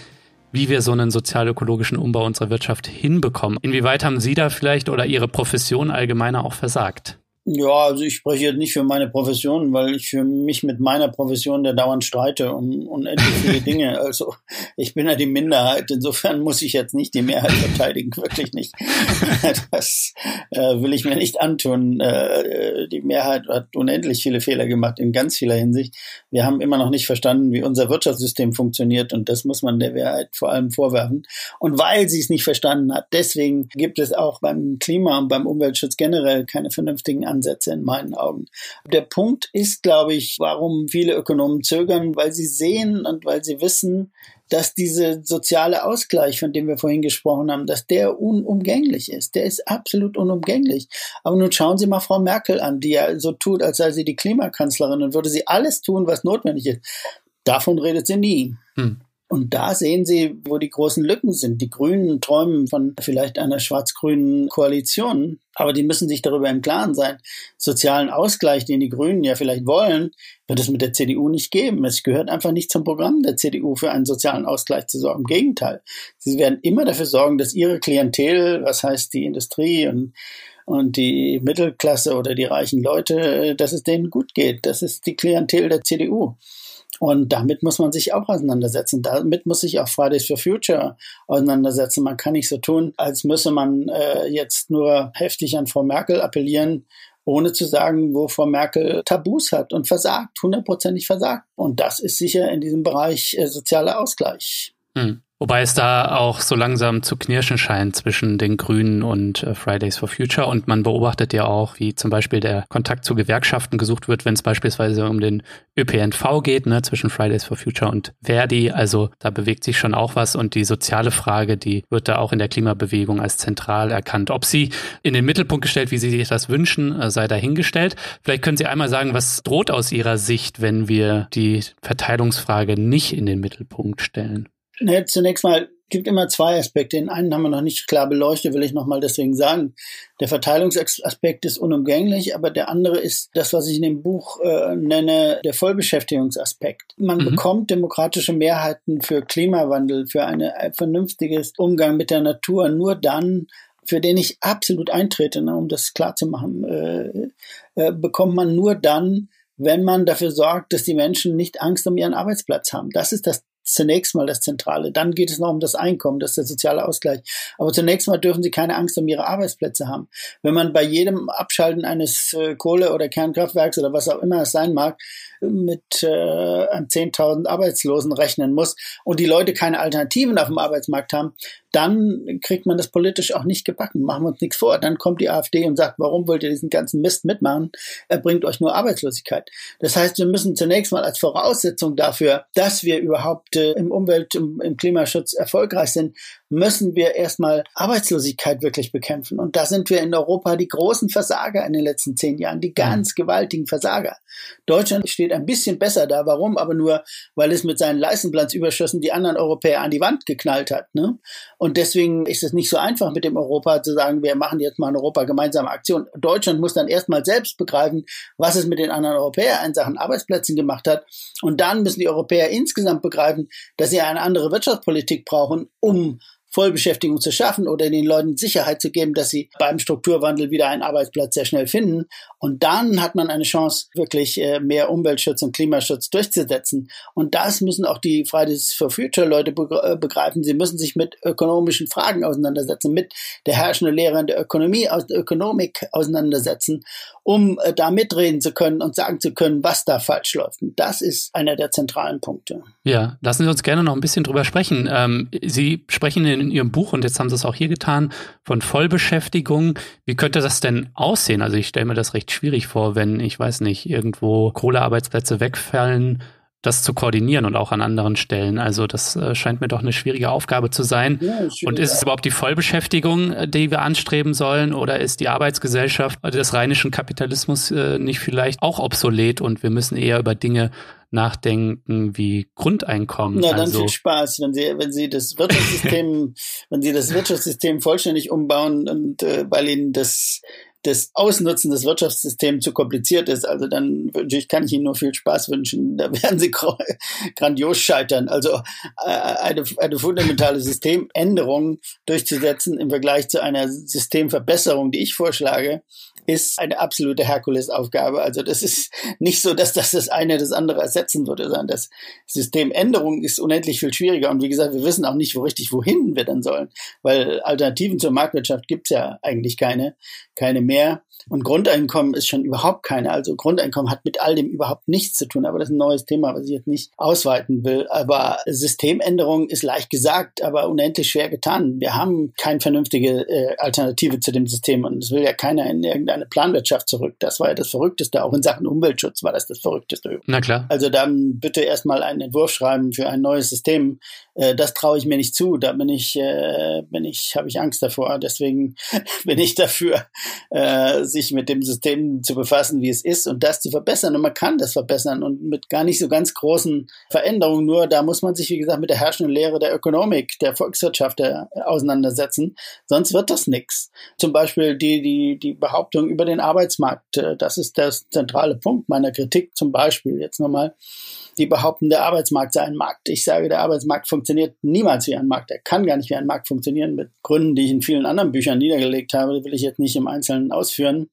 wie wir so einen sozial-ökologischen Umbau unserer Wirtschaft hinbekommen. Inwieweit haben Sie da vielleicht oder Ihre Profession allgemeiner auch versagt? Ja, also ich spreche jetzt nicht für meine Profession, weil ich für mich mit meiner Profession der dauernd streite um unendlich viele Dinge. Also ich bin ja die Minderheit, insofern muss ich jetzt nicht die Mehrheit verteidigen, wirklich nicht. Das äh, will ich mir nicht antun. Äh, die Mehrheit hat unendlich viele Fehler gemacht in ganz vieler Hinsicht. Wir haben immer noch nicht verstanden, wie unser Wirtschaftssystem funktioniert und das muss man der Mehrheit vor allem vorwerfen. Und weil sie es nicht verstanden hat, deswegen gibt es auch beim Klima und beim Umweltschutz generell keine vernünftigen Ansätze in meinen Augen. Der Punkt ist, glaube ich, warum viele Ökonomen zögern, weil sie sehen und weil sie wissen, dass dieser soziale Ausgleich, von dem wir vorhin gesprochen haben, dass der unumgänglich ist. Der ist absolut unumgänglich. Aber nun schauen Sie mal Frau Merkel an, die ja so tut, als sei sie die Klimakanzlerin und würde sie alles tun, was notwendig ist. Davon redet sie nie. Hm. Und da sehen Sie, wo die großen Lücken sind. Die Grünen träumen von vielleicht einer schwarz-grünen Koalition, aber die müssen sich darüber im Klaren sein. Sozialen Ausgleich, den die Grünen ja vielleicht wollen, wird es mit der CDU nicht geben. Es gehört einfach nicht zum Programm der CDU für einen sozialen Ausgleich zu sorgen. Im Gegenteil. Sie werden immer dafür sorgen, dass ihre Klientel, was heißt die Industrie und und die Mittelklasse oder die reichen Leute, dass es denen gut geht. Das ist die Klientel der CDU. Und damit muss man sich auch auseinandersetzen. Damit muss sich auch Fridays for Future auseinandersetzen. Man kann nicht so tun, als müsse man äh, jetzt nur heftig an Frau Merkel appellieren, ohne zu sagen, wo Frau Merkel Tabus hat und versagt, hundertprozentig versagt. Und das ist sicher in diesem Bereich äh, sozialer Ausgleich. Hm. Wobei es da auch so langsam zu knirschen scheint zwischen den Grünen und äh, Fridays for Future. Und man beobachtet ja auch, wie zum Beispiel der Kontakt zu Gewerkschaften gesucht wird, wenn es beispielsweise um den ÖPNV geht, ne, zwischen Fridays for Future und Verdi. Also da bewegt sich schon auch was. Und die soziale Frage, die wird da auch in der Klimabewegung als zentral erkannt. Ob sie in den Mittelpunkt gestellt, wie Sie sich das wünschen, äh, sei dahingestellt. Vielleicht können Sie einmal sagen, was droht aus Ihrer Sicht, wenn wir die Verteilungsfrage nicht in den Mittelpunkt stellen? Ne, zunächst mal gibt immer zwei Aspekte. Den einen haben wir noch nicht klar beleuchtet, will ich nochmal deswegen sagen. Der Verteilungsaspekt ist unumgänglich, aber der andere ist das, was ich in dem Buch äh, nenne, der Vollbeschäftigungsaspekt. Man mhm. bekommt demokratische Mehrheiten für Klimawandel, für ein vernünftiges Umgang mit der Natur nur dann, für den ich absolut eintrete, ne, um das klar zu machen, äh, äh, bekommt man nur dann, wenn man dafür sorgt, dass die Menschen nicht Angst um ihren Arbeitsplatz haben. Das ist das zunächst mal das Zentrale. Dann geht es noch um das Einkommen, das ist der soziale Ausgleich. Aber zunächst mal dürfen sie keine Angst um ihre Arbeitsplätze haben. Wenn man bei jedem Abschalten eines äh, Kohle- oder Kernkraftwerks oder was auch immer es sein mag, mit äh, 10.000 Arbeitslosen rechnen muss und die Leute keine Alternativen auf dem Arbeitsmarkt haben, dann kriegt man das politisch auch nicht gebacken. Machen wir uns nichts vor. Dann kommt die AfD und sagt, warum wollt ihr diesen ganzen Mist mitmachen? Er bringt euch nur Arbeitslosigkeit. Das heißt, wir müssen zunächst mal als Voraussetzung dafür, dass wir überhaupt äh, im Umwelt, im, im Klimaschutz erfolgreich sind, müssen wir erstmal Arbeitslosigkeit wirklich bekämpfen. Und da sind wir in Europa die großen Versager in den letzten zehn Jahren, die ganz mhm. gewaltigen Versager. Deutschland steht ein bisschen besser da. Warum? Aber nur, weil es mit seinen Leistenplatzüberschüssen die anderen Europäer an die Wand geknallt hat. Ne? Und deswegen ist es nicht so einfach mit dem Europa zu sagen, wir machen jetzt mal in Europa gemeinsame Aktion. Deutschland muss dann erstmal selbst begreifen, was es mit den anderen Europäern in Sachen Arbeitsplätzen gemacht hat. Und dann müssen die Europäer insgesamt begreifen, dass sie eine andere Wirtschaftspolitik brauchen, um Vollbeschäftigung zu schaffen oder den Leuten Sicherheit zu geben, dass sie beim Strukturwandel wieder einen Arbeitsplatz sehr schnell finden. Und dann hat man eine Chance, wirklich äh, mehr Umweltschutz und Klimaschutz durchzusetzen. Und das müssen auch die Fridays for Future Leute äh, begreifen. Sie müssen sich mit ökonomischen Fragen auseinandersetzen, mit der herrschenden Lehre in der Ökonomie, aus der Ökonomik auseinandersetzen, um äh, da mitreden zu können und sagen zu können, was da falsch läuft. Und das ist einer der zentralen Punkte. Ja, lassen Sie uns gerne noch ein bisschen drüber sprechen. Ähm, Sie sprechen in in Ihrem Buch, und jetzt haben Sie es auch hier getan, von Vollbeschäftigung. Wie könnte das denn aussehen? Also ich stelle mir das recht schwierig vor, wenn, ich weiß nicht, irgendwo Kohlearbeitsplätze wegfallen, das zu koordinieren und auch an anderen Stellen. Also das äh, scheint mir doch eine schwierige Aufgabe zu sein. Ja, und ist es überhaupt die Vollbeschäftigung, äh, die wir anstreben sollen, oder ist die Arbeitsgesellschaft des rheinischen Kapitalismus äh, nicht vielleicht auch obsolet und wir müssen eher über Dinge nachdenken wie Grundeinkommen. Na, dann also, viel Spaß, wenn Sie, wenn Sie das Wirtschaftssystem, wenn Sie das Wirtschaftssystem vollständig umbauen und äh, weil Ihnen das das Ausnutzen des Wirtschaftssystems zu kompliziert ist, also dann wünsche ich, kann ich Ihnen nur viel Spaß wünschen. Da werden Sie grandios scheitern. Also äh, eine, eine fundamentale Systemänderung durchzusetzen im Vergleich zu einer Systemverbesserung, die ich vorschlage, ist eine absolute Herkulesaufgabe. Also das ist nicht so, dass das das eine das andere ersetzen würde, sondern das Systemänderung ist unendlich viel schwieriger. Und wie gesagt, wir wissen auch nicht, wo richtig wohin wir dann sollen, weil Alternativen zur Marktwirtschaft gibt's ja eigentlich keine, keine mehr. Und Grundeinkommen ist schon überhaupt keine. Also Grundeinkommen hat mit all dem überhaupt nichts zu tun. Aber das ist ein neues Thema, was ich jetzt nicht ausweiten will. Aber Systemänderung ist leicht gesagt, aber unendlich schwer getan. Wir haben keine vernünftige äh, Alternative zu dem System. Und es will ja keiner in irgendeine Planwirtschaft zurück. Das war ja das Verrückteste. Auch in Sachen Umweltschutz war das das Verrückteste. Na klar. Also dann bitte erstmal einen Entwurf schreiben für ein neues System. Äh, das traue ich mir nicht zu. Da bin ich, äh, bin ich, habe ich Angst davor. Deswegen bin ich dafür, äh, sich mit dem System zu befassen, wie es ist und das zu verbessern. Und man kann das verbessern und mit gar nicht so ganz großen Veränderungen. Nur da muss man sich, wie gesagt, mit der herrschenden Lehre der Ökonomik, der Volkswirtschaft äh, auseinandersetzen. Sonst wird das nichts. Zum Beispiel die, die, die Behauptung über den Arbeitsmarkt. Äh, das ist der zentrale Punkt meiner Kritik. Zum Beispiel jetzt nochmal die behaupten, der Arbeitsmarkt sei ein Markt. Ich sage, der Arbeitsmarkt funktioniert niemals wie ein Markt. Er kann gar nicht wie ein Markt funktionieren, mit Gründen, die ich in vielen anderen Büchern niedergelegt habe, will ich jetzt nicht im Einzelnen ausführen.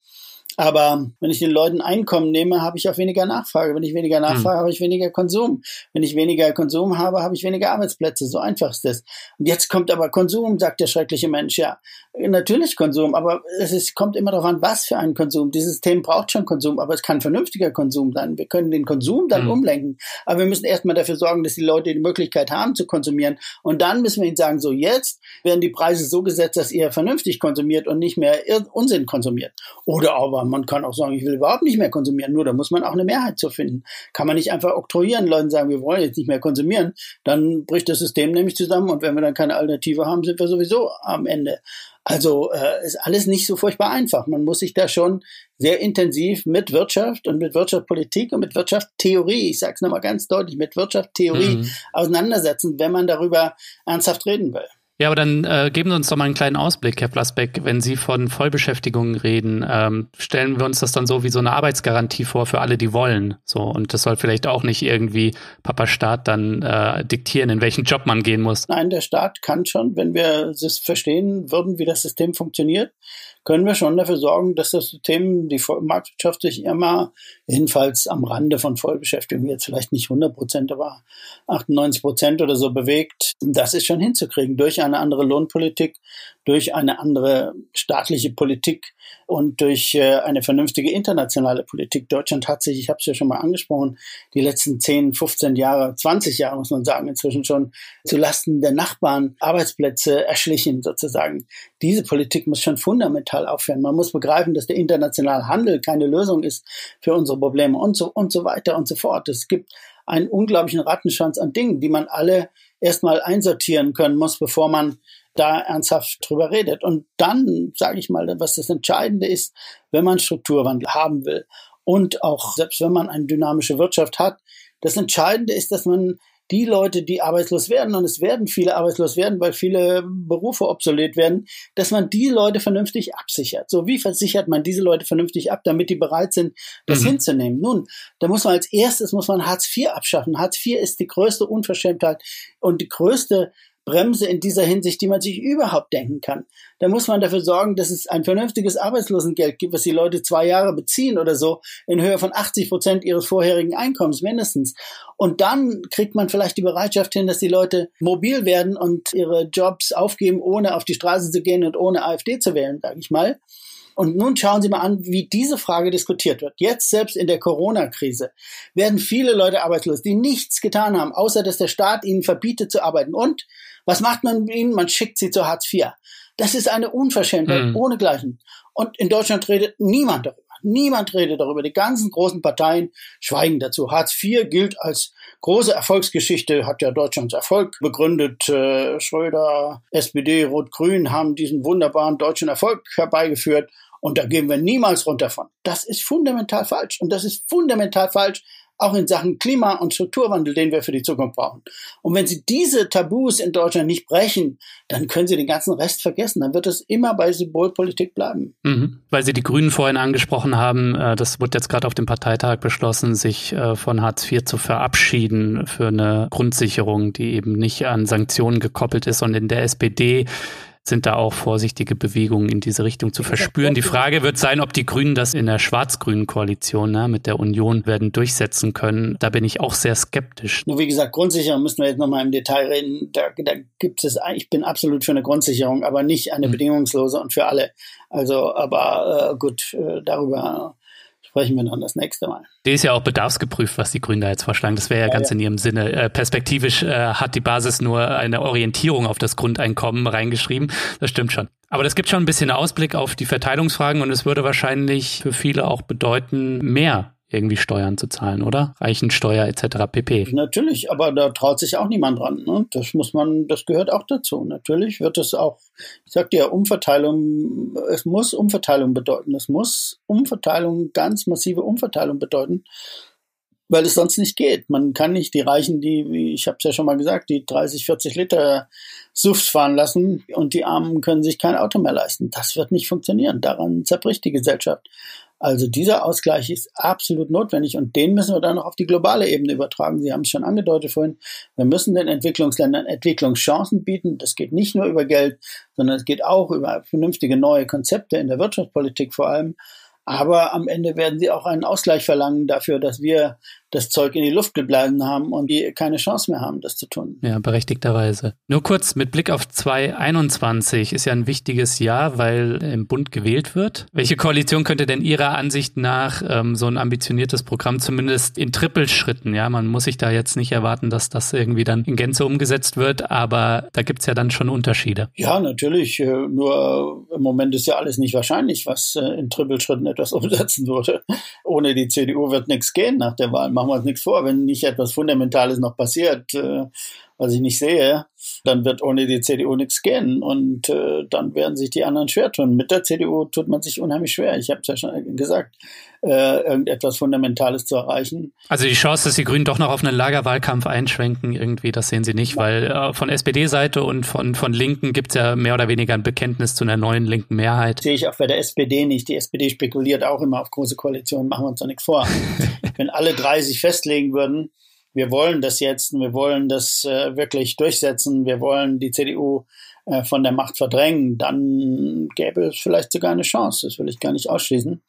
Aber wenn ich den Leuten Einkommen nehme, habe ich auch weniger Nachfrage. Wenn ich weniger Nachfrage, mhm. habe ich weniger Konsum. Wenn ich weniger Konsum habe, habe ich weniger Arbeitsplätze. So einfach ist das. Und jetzt kommt aber Konsum, sagt der schreckliche Mensch. Ja, natürlich Konsum, aber es ist, kommt immer darauf an, was für ein Konsum. Dieses System braucht schon Konsum, aber es kann vernünftiger Konsum sein. Wir können den Konsum dann mhm. umlenken. Aber wir müssen erstmal dafür sorgen, dass die Leute die Möglichkeit haben zu konsumieren. Und dann müssen wir ihnen sagen, so jetzt werden die Preise so gesetzt, dass ihr vernünftig konsumiert und nicht mehr Unsinn konsumiert. Oder aber Aber man kann auch sagen, ich will überhaupt nicht mehr konsumieren. Nur da muss man auch eine Mehrheit zu finden. Kann man nicht einfach oktroyieren, Leuten sagen, wir wollen jetzt nicht mehr konsumieren. Dann bricht das System nämlich zusammen und wenn wir dann keine Alternative haben, sind wir sowieso am Ende. Also äh, ist alles nicht so furchtbar einfach. Man muss sich da schon sehr intensiv mit Wirtschaft und mit Wirtschaftspolitik und mit Wirtschaftstheorie, ich sage es nochmal ganz deutlich, mit Wirtschaftstheorie mhm. auseinandersetzen, wenn man darüber ernsthaft reden will. Ja, aber dann äh, geben Sie uns doch mal einen kleinen Ausblick, Herr Plasbeck. Wenn Sie von Vollbeschäftigung reden, ähm, stellen wir uns das dann so wie so eine Arbeitsgarantie vor für alle, die wollen. So und das soll vielleicht auch nicht irgendwie Papa Staat dann äh, diktieren, in welchen Job man gehen muss. Nein, der Staat kann schon, wenn wir verstehen würden, wie das System funktioniert, können wir schon dafür sorgen, dass das System, die Marktwirtschaft sich immer, jedenfalls am Rande von Vollbeschäftigung, jetzt vielleicht nicht 100 Prozent, aber 98 Prozent oder so bewegt. Das ist schon hinzukriegen durch eine andere Lohnpolitik, durch eine andere staatliche Politik und durch äh, eine vernünftige internationale Politik. Deutschland hat sich, ich habe es ja schon mal angesprochen, die letzten 10, 15 Jahre, 20 Jahre muss man sagen, inzwischen schon zu Lasten der Nachbarn Arbeitsplätze erschlichen sozusagen. Diese Politik muss schon fundamental aufhören. Man muss begreifen, dass der internationale Handel keine Lösung ist für unsere Probleme und so und so weiter und so fort. Es gibt einen unglaublichen Rattenschwanz an Dingen, die man alle erstmal einsortieren können muss, bevor man da ernsthaft drüber redet. Und dann, sage ich mal, was das Entscheidende ist, wenn man Strukturwandel haben will und auch selbst wenn man eine dynamische Wirtschaft hat, das Entscheidende ist, dass man die Leute, die arbeitslos werden, und es werden viele arbeitslos werden, weil viele Berufe obsolet werden, dass man die Leute vernünftig absichert. So, wie versichert man diese Leute vernünftig ab, damit die bereit sind, das mhm. hinzunehmen? Nun, da muss man als erstes, muss man Hartz IV abschaffen. Hartz IV ist die größte Unverschämtheit und die größte Bremse in dieser Hinsicht, die man sich überhaupt denken kann. Da muss man dafür sorgen, dass es ein vernünftiges Arbeitslosengeld gibt, was die Leute zwei Jahre beziehen oder so, in Höhe von 80 Prozent ihres vorherigen Einkommens mindestens. Und dann kriegt man vielleicht die Bereitschaft hin, dass die Leute mobil werden und ihre Jobs aufgeben, ohne auf die Straße zu gehen und ohne AfD zu wählen, sage ich mal. Und nun schauen Sie mal an, wie diese Frage diskutiert wird. Jetzt selbst in der Corona-Krise werden viele Leute arbeitslos, die nichts getan haben, außer dass der Staat ihnen verbietet zu arbeiten. Und was macht man mit ihnen? Man schickt sie zu Hartz IV. Das ist eine Unverschämtheit mhm. ohnegleichen. Und in Deutschland redet niemand darüber. Niemand redet darüber. Die ganzen großen Parteien schweigen dazu. Hartz IV gilt als große Erfolgsgeschichte, hat ja Deutschlands Erfolg begründet. Äh, Schröder, SPD, Rot-Grün haben diesen wunderbaren deutschen Erfolg herbeigeführt. Und da gehen wir niemals runter von. Das ist fundamental falsch. Und das ist fundamental falsch, auch in Sachen Klima- und Strukturwandel, den wir für die Zukunft brauchen. Und wenn Sie diese Tabus in Deutschland nicht brechen, dann können Sie den ganzen Rest vergessen. Dann wird es immer bei Symbolpolitik bleiben. Mhm. Weil Sie die Grünen vorhin angesprochen haben, äh, das wird jetzt gerade auf dem Parteitag beschlossen, sich äh, von Hartz IV zu verabschieden für eine Grundsicherung, die eben nicht an Sanktionen gekoppelt ist. Und in der SPD sind da auch vorsichtige Bewegungen in diese Richtung zu verspüren. Die Frage wird sein, ob die Grünen das in der schwarz-grünen Koalition ne, mit der Union werden durchsetzen können. Da bin ich auch sehr skeptisch. Nur wie gesagt, Grundsicherung müssen wir jetzt nochmal im Detail reden. Da, da gibt es, ich bin absolut für eine Grundsicherung, aber nicht eine hm. bedingungslose und für alle. Also, aber äh, gut, äh, darüber sprechen wir dann das nächste Mal. Die ist ja auch bedarfsgeprüft, was die Grünen da jetzt vorschlagen. Das wäre ja, ja, ganz ja. in ihrem Sinne. Äh, perspektivisch äh, hat die Basis nur eine Orientierung auf das Grundeinkommen reingeschrieben. Das stimmt schon. Aber das gibt schon ein bisschen Ausblick auf die Verteilungsfragen und es würde wahrscheinlich für viele auch bedeuten, mehr irgendwie Steuern zu zahlen, oder? Reichensteuer etc. pp. Natürlich, aber da traut sich auch niemand dran. Ne? Das muss man, das gehört auch dazu. Natürlich wird es auch, ich sagte ja, Umverteilung, es muss Umverteilung bedeuten. Es muss Umverteilung, ganz massive Umverteilung bedeuten, weil es sonst nicht geht. Man kann nicht die Reichen, die, wie ich habe es ja schon mal gesagt, die 30, 40 Liter Suft fahren lassen und die Armen können sich kein Auto mehr leisten. Das wird nicht funktionieren. Daran zerbricht die Gesellschaft. Also dieser Ausgleich ist absolut notwendig und den müssen wir dann noch auf die globale Ebene übertragen. Sie haben es schon angedeutet vorhin. Wir müssen den Entwicklungsländern Entwicklungschancen bieten. Das geht nicht nur über Geld, sondern es geht auch über vernünftige neue Konzepte in der Wirtschaftspolitik vor allem. Aber am Ende werden sie auch einen Ausgleich verlangen dafür, dass wir das Zeug in die Luft geblasen haben und die keine Chance mehr haben, das zu tun. Ja, berechtigterweise. Nur kurz mit Blick auf 2021 ist ja ein wichtiges Jahr, weil im Bund gewählt wird. Welche Koalition könnte denn Ihrer Ansicht nach ähm, so ein ambitioniertes Programm zumindest in Trippelschritten, ja, man muss sich da jetzt nicht erwarten, dass das irgendwie dann in Gänze umgesetzt wird, aber da gibt's ja dann schon Unterschiede. Ja, natürlich. Äh, nur im Moment ist ja alles nicht wahrscheinlich, was äh, in Trippelschritten etwas umsetzen würde. Ohne die CDU wird nichts gehen nach der Wahl machen wir uns nichts vor, wenn nicht etwas Fundamentales noch passiert, äh, was ich nicht sehe, dann wird ohne die CDU nichts gehen und äh, dann werden sich die anderen schwer tun. Mit der CDU tut man sich unheimlich schwer. Ich habe es ja schon gesagt, äh, irgendetwas Fundamentales zu erreichen. Also die Chance, dass die Grünen doch noch auf einen Lagerwahlkampf einschwenken, irgendwie, das sehen Sie nicht, weil äh, von SPD-Seite und von, von Linken gibt es ja mehr oder weniger ein Bekenntnis zu einer neuen linken Mehrheit. Sehe ich auch bei der SPD nicht. Die SPD spekuliert auch immer auf große Koalitionen, machen wir uns doch nichts vor. Wenn alle drei sich festlegen würden, wir wollen das jetzt, wir wollen das äh, wirklich durchsetzen, wir wollen die CDU äh, von der Macht verdrängen, dann gäbe es vielleicht sogar eine Chance. Das will ich gar nicht ausschließen.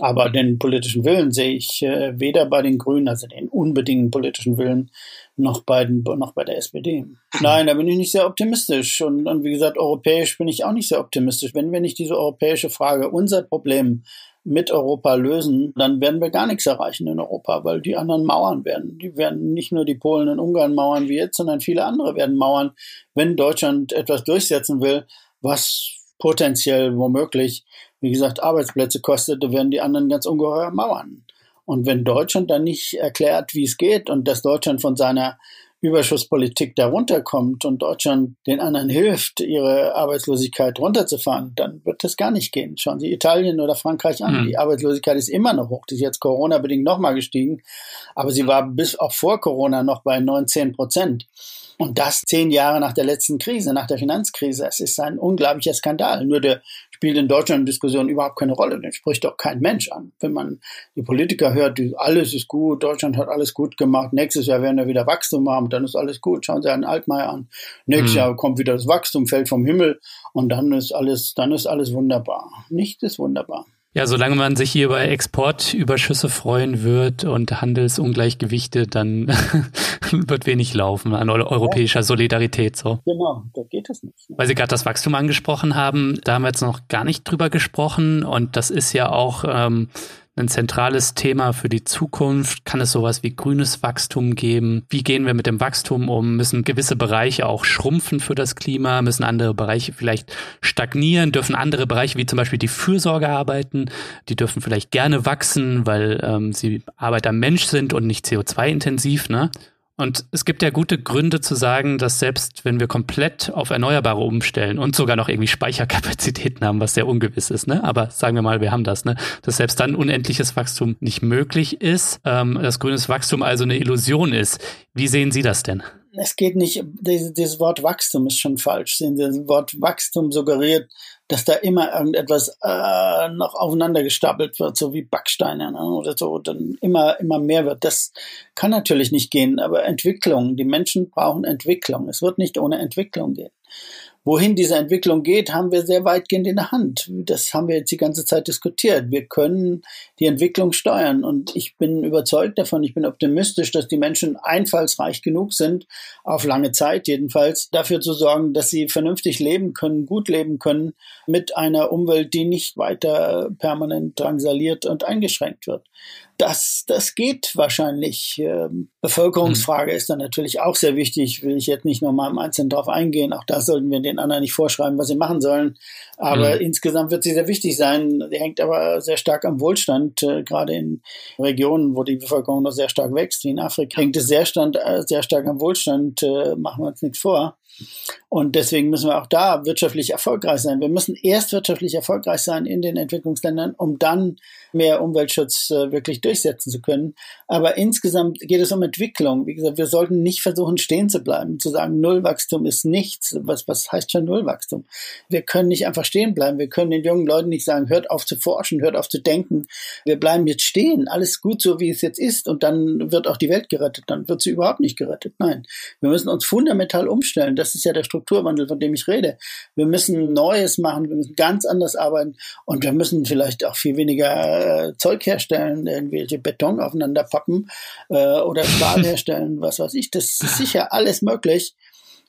Aber den politischen Willen sehe ich äh, weder bei den Grünen, also den unbedingten politischen Willen, noch bei, den, noch bei der SPD. Nein, da bin ich nicht sehr optimistisch. Und, und wie gesagt, europäisch bin ich auch nicht sehr optimistisch. Wenn wir nicht diese europäische Frage, unser Problem mit Europa lösen, dann werden wir gar nichts erreichen in Europa, weil die anderen mauern werden. Die werden nicht nur die Polen und Ungarn mauern wie jetzt, sondern viele andere werden mauern, wenn Deutschland etwas durchsetzen will, was potenziell womöglich, wie gesagt, Arbeitsplätze kostet, werden die anderen ganz ungeheuer mauern. Und wenn Deutschland dann nicht erklärt, wie es geht und dass Deutschland von seiner Überschusspolitik darunter kommt und Deutschland den anderen hilft, ihre Arbeitslosigkeit runterzufahren, dann wird das gar nicht gehen. Schauen Sie Italien oder Frankreich an. Mhm. Die Arbeitslosigkeit ist immer noch hoch. Die ist jetzt Corona-bedingt nochmal gestiegen. Aber sie war bis auch vor Corona noch bei 19 Prozent. Und das zehn Jahre nach der letzten Krise, nach der Finanzkrise. Es ist ein unglaublicher Skandal. Nur der spielt in Deutschland in Diskussionen überhaupt keine Rolle. Den spricht doch kein Mensch an. Wenn man die Politiker hört, die, alles ist gut, Deutschland hat alles gut gemacht, nächstes Jahr werden wir wieder Wachstum haben, dann ist alles gut. Schauen Sie einen Altmaier an. Nächstes mhm. Jahr kommt wieder das Wachstum, fällt vom Himmel und dann ist alles, dann ist alles wunderbar. Nichts ist wunderbar. Ja, solange man sich hier über Exportüberschüsse freuen wird und Handelsungleichgewichte, dann wird wenig laufen an europäischer Solidarität so. Genau, da geht es nicht. Weil Sie gerade das Wachstum angesprochen haben, da haben wir jetzt noch gar nicht drüber gesprochen und das ist ja auch ähm, ein zentrales Thema für die Zukunft? Kann es sowas wie grünes Wachstum geben? Wie gehen wir mit dem Wachstum um? Müssen gewisse Bereiche auch schrumpfen für das Klima? Müssen andere Bereiche vielleicht stagnieren? Dürfen andere Bereiche wie zum Beispiel die Fürsorge arbeiten? Die dürfen vielleicht gerne wachsen, weil ähm, sie Arbeit am Mensch sind und nicht CO2-intensiv, ne? Und es gibt ja gute Gründe zu sagen, dass selbst wenn wir komplett auf Erneuerbare umstellen und sogar noch irgendwie Speicherkapazitäten haben, was sehr ungewiss ist, ne? Aber sagen wir mal, wir haben das, ne? Dass selbst dann unendliches Wachstum nicht möglich ist, ähm, dass grünes Wachstum also eine Illusion ist. Wie sehen Sie das denn? Es geht nicht, dieses Wort Wachstum ist schon falsch. Das Wort Wachstum suggeriert, dass da immer irgendetwas äh, noch aufeinander gestapelt wird, so wie Backsteine ne, oder so, dann immer, immer mehr wird. Das kann natürlich nicht gehen, aber Entwicklung, die Menschen brauchen Entwicklung. Es wird nicht ohne Entwicklung gehen. Wohin diese Entwicklung geht, haben wir sehr weitgehend in der Hand. Das haben wir jetzt die ganze Zeit diskutiert. Wir können die Entwicklung steuern und ich bin überzeugt davon, ich bin optimistisch, dass die Menschen einfallsreich genug sind, auf lange Zeit jedenfalls, dafür zu sorgen, dass sie vernünftig leben können, gut leben können mit einer Umwelt, die nicht weiter permanent drangsaliert und eingeschränkt wird das, das geht wahrscheinlich. Ähm, Bevölkerungsfrage mhm. ist dann natürlich auch sehr wichtig. Will ich jetzt nicht nochmal im Einzelnen drauf eingehen. Auch da sollten wir den anderen nicht vorschreiben, was sie machen sollen. Aber mhm. insgesamt wird sie sehr wichtig sein. Die hängt aber sehr stark am Wohlstand. Äh, gerade in Regionen, wo die Bevölkerung noch sehr stark wächst, wie in Afrika, hängt es sehr, stand, äh, sehr stark am Wohlstand. Äh, machen wir uns nichts vor. Und deswegen müssen wir auch da wirtschaftlich erfolgreich sein. Wir müssen erst wirtschaftlich erfolgreich sein in den Entwicklungsländern, um dann mehr Umweltschutz äh, wirklich durchsetzen zu können. Aber insgesamt geht es um Entwicklung. Wie gesagt, wir sollten nicht versuchen, stehen zu bleiben, zu sagen, Nullwachstum ist nichts. Was, was heißt schon Nullwachstum? Wir können nicht einfach stehen bleiben. Wir können den jungen Leuten nicht sagen, hört auf zu forschen, hört auf zu denken. Wir bleiben jetzt stehen. Alles gut so, wie es jetzt ist. Und dann wird auch die Welt gerettet. Dann wird sie überhaupt nicht gerettet. Nein. Wir müssen uns fundamental umstellen. Das das ist ja der Strukturwandel, von dem ich rede. Wir müssen Neues machen, wir müssen ganz anders arbeiten und wir müssen vielleicht auch viel weniger äh, Zeug herstellen, irgendwelche Beton aufeinander pappen äh, oder Stahl herstellen, was weiß ich. Das ist sicher alles möglich.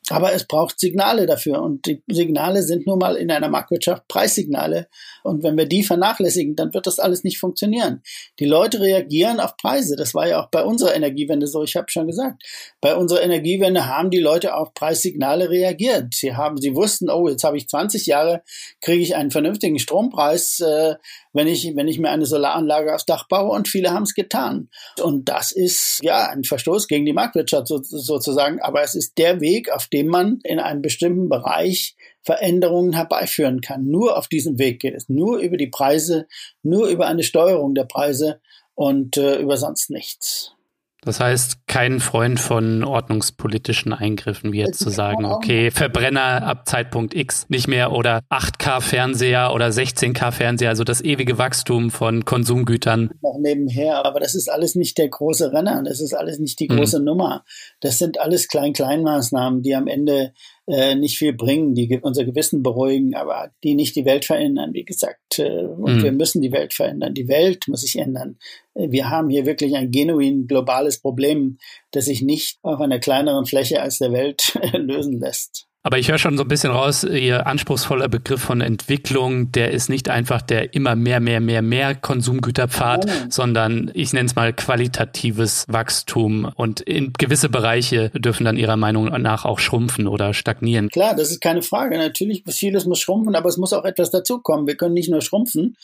Aber es braucht Signale dafür und die Signale sind nun mal in einer Marktwirtschaft Preissignale. Und wenn wir die vernachlässigen, dann wird das alles nicht funktionieren. Die Leute reagieren auf Preise. Das war ja auch bei unserer Energiewende so. Ich habe schon gesagt, bei unserer Energiewende haben die Leute auf Preissignale reagiert. Sie haben, sie wussten, oh, jetzt habe ich 20 Jahre, kriege ich einen vernünftigen Strompreis. Äh, wenn ich, wenn ich mir eine Solaranlage aufs Dach baue und viele haben es getan. Und das ist ja ein Verstoß gegen die Marktwirtschaft so, sozusagen, aber es ist der Weg, auf dem man in einem bestimmten Bereich Veränderungen herbeiführen kann. Nur auf diesem Weg geht es, nur über die Preise, nur über eine Steuerung der Preise und äh, über sonst nichts. Das heißt, kein Freund von ordnungspolitischen Eingriffen, wie jetzt zu sagen, okay, Verbrenner ab Zeitpunkt X nicht mehr oder 8K-Fernseher oder 16K-Fernseher, also das ewige Wachstum von Konsumgütern. Noch nebenher, aber das ist alles nicht der große Renner, das ist alles nicht die mhm. große mhm. Nummer. Das sind alles Klein-Klein-Maßnahmen, die am Ende äh, nicht viel bringen, die unser Gewissen beruhigen, aber die nicht die Welt verändern, wie gesagt. Äh, und mhm. wir müssen die Welt verändern. Die Welt muss sich ändern. Äh, wir haben hier wirklich ein genuin globales Problem, das sich nicht auf einer kleineren Fläche als der Welt lösen lässt. Aber ich höre schon so ein bisschen raus, Ihr anspruchsvoller Begriff von Entwicklung, der ist nicht einfach der immer mehr, mehr, mehr, mehr Konsumgüterpfad, oh. sondern ich nenne es mal qualitatives Wachstum. Und in gewisse Bereiche dürfen dann Ihrer Meinung nach auch schrumpfen oder stagnieren. Klar, das ist keine Frage. Natürlich, vieles muss schrumpfen, aber es muss auch etwas dazukommen. Wir können nicht nur schrumpfen.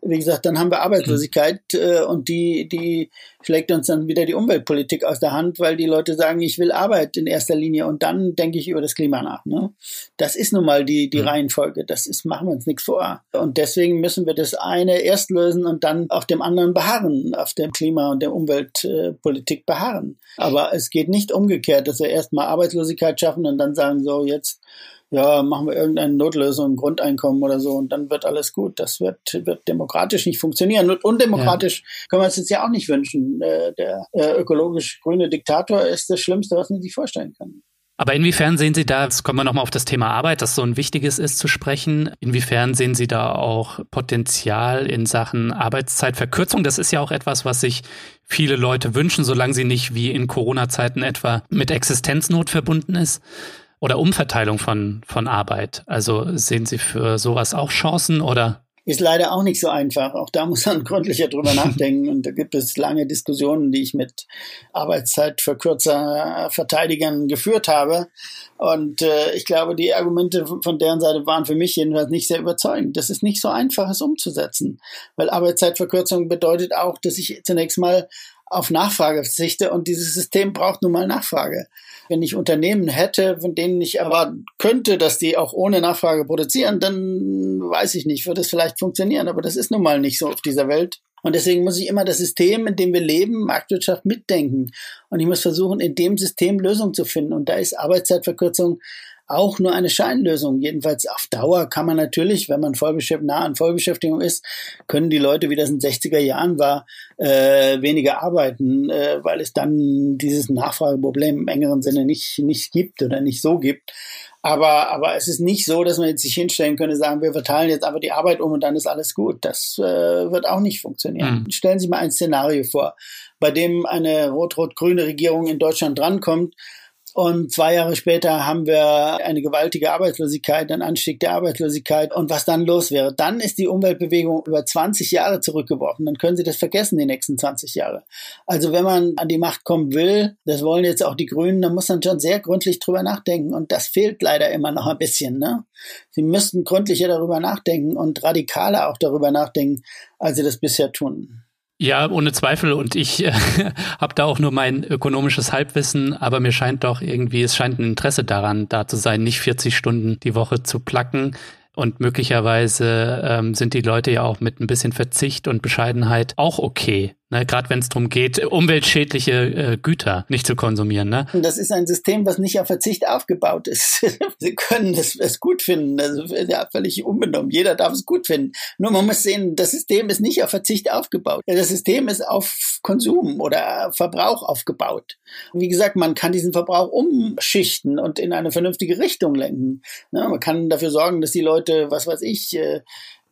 Wie gesagt, dann haben wir Arbeitslosigkeit hm. und die, die schlägt uns dann wieder die Umweltpolitik aus der Hand, weil die Leute sagen, ich will Arbeit in erster Linie und dann denke ich über das Klima nach. Ne? Das ist nun mal die, die mhm. Reihenfolge. Das ist, machen wir uns nichts vor. Und deswegen müssen wir das eine erst lösen und dann auf dem anderen beharren, auf dem Klima- und der Umweltpolitik beharren. Aber es geht nicht umgekehrt, dass wir erstmal Arbeitslosigkeit schaffen und dann sagen, so jetzt ja, machen wir irgendeine Notlösung, Grundeinkommen oder so und dann wird alles gut. Das wird, wird demokratisch nicht funktionieren. Und undemokratisch ja. können wir uns jetzt ja auch nicht wünschen. Äh, der äh, ökologisch grüne Diktator ist das Schlimmste, was man sich vorstellen kann. Aber inwiefern sehen Sie da, jetzt kommen wir nochmal auf das Thema Arbeit, das so ein wichtiges ist zu sprechen, inwiefern sehen Sie da auch Potenzial in Sachen Arbeitszeitverkürzung? Das ist ja auch etwas, was sich viele Leute wünschen, solange sie nicht wie in Corona-Zeiten etwa mit Existenznot verbunden ist oder Umverteilung von, von Arbeit. Also sehen Sie für sowas auch Chancen oder ist leider auch nicht so einfach. Auch da muss man gründlicher drüber nachdenken. Und da gibt es lange Diskussionen, die ich mit Arbeitszeitverkürzer-Verteidigern geführt habe. Und äh, ich glaube, die Argumente von deren Seite waren für mich jedenfalls nicht sehr überzeugend. Das ist nicht so einfach, es umzusetzen. Weil Arbeitszeitverkürzung bedeutet auch, dass ich zunächst mal auf Nachfrage verzichte und dieses System braucht nun mal Nachfrage. Wenn ich Unternehmen hätte, von denen ich erwarten könnte, dass die auch ohne Nachfrage produzieren, dann weiß ich nicht, würde es vielleicht funktionieren, aber das ist nun mal nicht so auf dieser Welt. Und deswegen muss ich immer das System, in dem wir leben, Marktwirtschaft mitdenken. Und ich muss versuchen, in dem System Lösungen zu finden. Und da ist Arbeitszeitverkürzung auch nur eine Scheinlösung. Jedenfalls auf Dauer kann man natürlich, wenn man Vollbeschäftigung, nah an Vollbeschäftigung ist, können die Leute, wie das in den 60er Jahren war, äh, weniger arbeiten, äh, weil es dann dieses Nachfrageproblem im engeren Sinne nicht, nicht gibt oder nicht so gibt. Aber, aber es ist nicht so, dass man jetzt sich hinstellen könnte, sagen, wir verteilen jetzt einfach die Arbeit um und dann ist alles gut. Das äh, wird auch nicht funktionieren. Mhm. Stellen Sie mal ein Szenario vor, bei dem eine rot-rot-grüne Regierung in Deutschland drankommt, und zwei Jahre später haben wir eine gewaltige Arbeitslosigkeit, einen Anstieg der Arbeitslosigkeit. Und was dann los wäre, dann ist die Umweltbewegung über 20 Jahre zurückgeworfen. Dann können Sie das vergessen, die nächsten 20 Jahre. Also wenn man an die Macht kommen will, das wollen jetzt auch die Grünen, dann muss man schon sehr gründlich drüber nachdenken. Und das fehlt leider immer noch ein bisschen. Ne? Sie müssten gründlicher darüber nachdenken und radikaler auch darüber nachdenken, als Sie das bisher tun. Ja, ohne Zweifel. Und ich äh, habe da auch nur mein ökonomisches Halbwissen, aber mir scheint doch irgendwie, es scheint ein Interesse daran, da zu sein, nicht 40 Stunden die Woche zu placken. Und möglicherweise ähm, sind die Leute ja auch mit ein bisschen Verzicht und Bescheidenheit auch okay. Ne, Gerade wenn es darum geht, umweltschädliche äh, Güter nicht zu konsumieren. Ne? Das ist ein System, was nicht auf Verzicht aufgebaut ist. Sie können es, es gut finden. Also ja, völlig unbenommen. Jeder darf es gut finden. Nur man muss sehen, das System ist nicht auf Verzicht aufgebaut. Das System ist auf Konsum oder Verbrauch aufgebaut. Wie gesagt, man kann diesen Verbrauch umschichten und in eine vernünftige Richtung lenken. Ne? Man kann dafür sorgen, dass die Leute, was weiß ich, äh,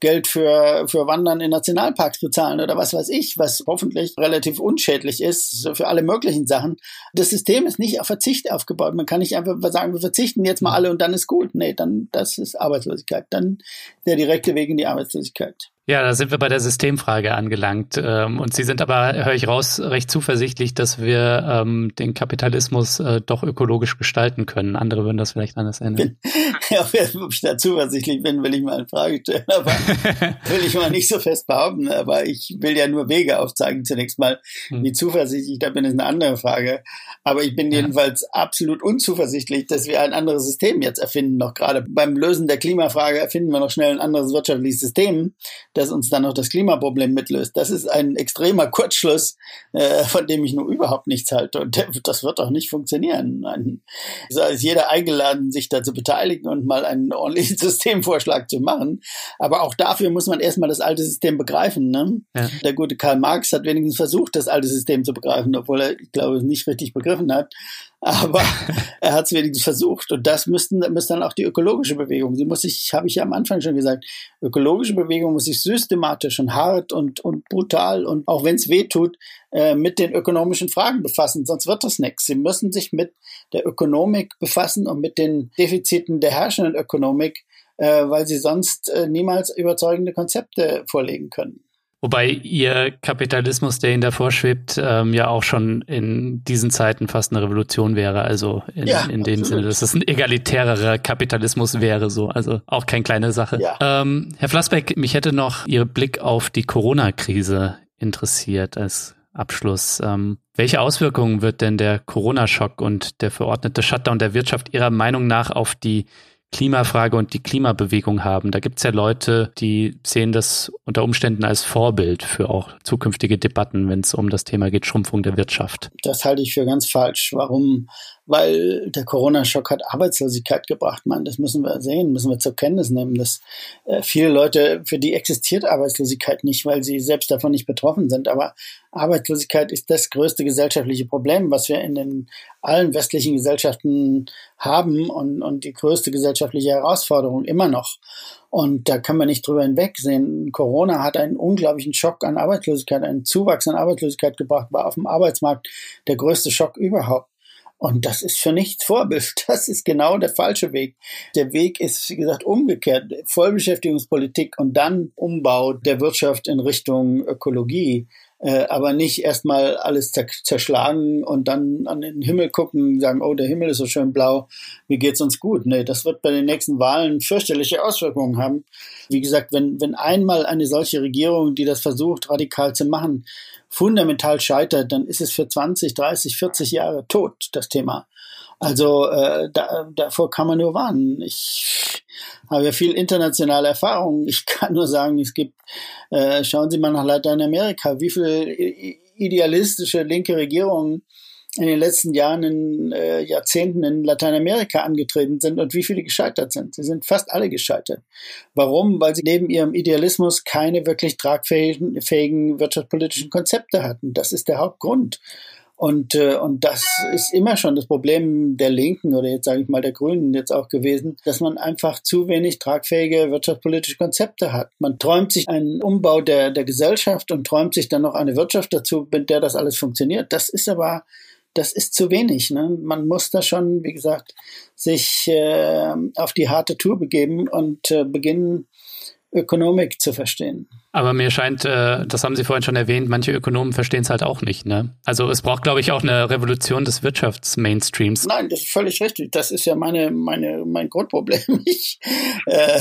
Geld für, für Wandern in Nationalparks bezahlen oder was weiß ich, was hoffentlich relativ unschädlich ist für alle möglichen Sachen. Das System ist nicht auf Verzicht aufgebaut. Man kann nicht einfach sagen, wir verzichten jetzt mal alle und dann ist gut. Nee, dann, das ist Arbeitslosigkeit. Dann der direkte Weg in die Arbeitslosigkeit. Ja, da sind wir bei der Systemfrage angelangt. Ähm, und Sie sind aber, höre ich raus, recht zuversichtlich, dass wir ähm, den Kapitalismus äh, doch ökologisch gestalten können. Andere würden das vielleicht anders ändern. Ja, ob ich da zuversichtlich bin, will ich mal in Frage stellen. Aber will ich mal nicht so fest behaupten. Aber ich will ja nur Wege aufzeigen zunächst mal. Hm. Wie zuversichtlich da bin, ist eine andere Frage. Aber ich bin jedenfalls absolut unzuversichtlich, dass wir ein anderes System jetzt erfinden. Noch gerade beim Lösen der Klimafrage erfinden wir noch schnell ein anderes wirtschaftliches System das uns dann noch das Klimaproblem mitlöst. Das ist ein extremer Kurzschluss, äh, von dem ich nur überhaupt nichts halte. Und das wird auch nicht funktionieren. Ein, so ist jeder eingeladen, sich da zu beteiligen und mal einen ordentlichen Systemvorschlag zu machen. Aber auch dafür muss man erstmal das alte System begreifen. Ne? Ja. Der gute Karl Marx hat wenigstens versucht, das alte System zu begreifen, obwohl er, ich glaube, es nicht richtig begriffen hat aber er hat es wenigstens versucht. Und das müssten, müsste dann auch die ökologische Bewegung. Sie muss sich, habe ich ja am Anfang schon gesagt, ökologische Bewegung muss sich systematisch und hart und, und brutal und auch wenn es weh tut, äh, mit den ökonomischen Fragen befassen, sonst wird das nichts. Sie müssen sich mit der Ökonomik befassen und mit den Defiziten der herrschenden Ökonomik, äh, weil sie sonst äh, niemals überzeugende Konzepte vorlegen können. Wobei ihr Kapitalismus, der Ihnen davor schwebt, ähm, ja auch schon in diesen Zeiten fast eine Revolution wäre. Also in, ja, in dem absolut. Sinne, dass es ein egalitärerer Kapitalismus wäre, so. Also auch keine kleine Sache. Ja. Ähm, Herr Flassbeck, mich hätte noch Ihr Blick auf die Corona-Krise interessiert als Abschluss. Ähm, welche Auswirkungen wird denn der Corona-Schock und der verordnete Shutdown der Wirtschaft Ihrer Meinung nach auf die Klimafrage und die Klimabewegung haben. Da gibt es ja Leute, die sehen das unter Umständen als Vorbild für auch zukünftige Debatten, wenn es um das Thema geht, Schrumpfung der Wirtschaft. Das halte ich für ganz falsch. Warum? Weil der Corona-Schock hat Arbeitslosigkeit gebracht. Man, das müssen wir sehen, müssen wir zur Kenntnis nehmen, dass äh, viele Leute, für die existiert Arbeitslosigkeit nicht, weil sie selbst davon nicht betroffen sind. Aber Arbeitslosigkeit ist das größte gesellschaftliche Problem, was wir in den allen westlichen Gesellschaften haben und, und die größte gesellschaftliche Herausforderung immer noch. Und da kann man nicht drüber hinwegsehen. Corona hat einen unglaublichen Schock an Arbeitslosigkeit, einen Zuwachs an Arbeitslosigkeit gebracht, war auf dem Arbeitsmarkt der größte Schock überhaupt. Und das ist für nichts Vorbild. Das ist genau der falsche Weg. Der Weg ist, wie gesagt, umgekehrt. Vollbeschäftigungspolitik und dann Umbau der Wirtschaft in Richtung Ökologie äh, aber nicht erstmal alles zerschlagen und dann an den Himmel gucken, sagen, oh, der Himmel ist so schön blau, wie geht's uns gut? Nee, das wird bei den nächsten Wahlen fürchterliche Auswirkungen haben. Wie gesagt, wenn, wenn einmal eine solche Regierung, die das versucht, radikal zu machen, fundamental scheitert, dann ist es für 20, 30, 40 Jahre tot, das Thema. Also äh, da, davor kann man nur warnen. Ich habe ja viel internationale Erfahrung. Ich kann nur sagen, es gibt, äh, schauen Sie mal nach Lateinamerika, wie viele idealistische linke Regierungen in den letzten Jahren, in äh, Jahrzehnten in Lateinamerika angetreten sind und wie viele gescheitert sind. Sie sind fast alle gescheitert. Warum? Weil sie neben ihrem Idealismus keine wirklich tragfähigen fähigen wirtschaftspolitischen Konzepte hatten. Das ist der Hauptgrund. Und, äh, und das ist immer schon das Problem der Linken oder jetzt sage ich mal der Grünen jetzt auch gewesen, dass man einfach zu wenig tragfähige wirtschaftspolitische Konzepte hat. Man träumt sich einen Umbau der, der Gesellschaft und träumt sich dann noch eine Wirtschaft dazu, mit der das alles funktioniert. Das ist aber das ist zu wenig. Ne? Man muss da schon, wie gesagt, sich äh, auf die harte Tour begeben und äh, beginnen, Ökonomik zu verstehen. Aber mir scheint, äh, das haben Sie vorhin schon erwähnt, manche Ökonomen verstehen es halt auch nicht. Ne? Also es braucht, glaube ich, auch eine Revolution des Wirtschaftsmainstreams. Nein, das ist völlig richtig. Das ist ja meine, meine, mein Grundproblem. Ich äh,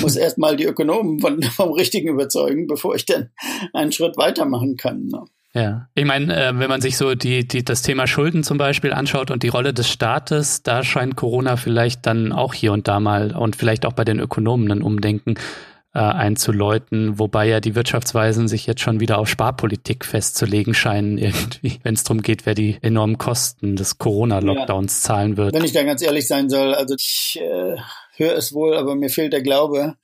muss erstmal die Ökonomen von, vom Richtigen überzeugen, bevor ich dann einen Schritt weitermachen kann. Ne? Ja, ich meine, äh, wenn man sich so die, die, das Thema Schulden zum Beispiel anschaut und die Rolle des Staates, da scheint Corona vielleicht dann auch hier und da mal und vielleicht auch bei den Ökonomen ein Umdenken äh, einzuläuten, wobei ja die Wirtschaftsweisen sich jetzt schon wieder auf Sparpolitik festzulegen scheinen, irgendwie, wenn es darum geht, wer die enormen Kosten des Corona-Lockdowns ja. zahlen wird. Wenn ich da ganz ehrlich sein soll, also ich äh, höre es wohl, aber mir fehlt der Glaube,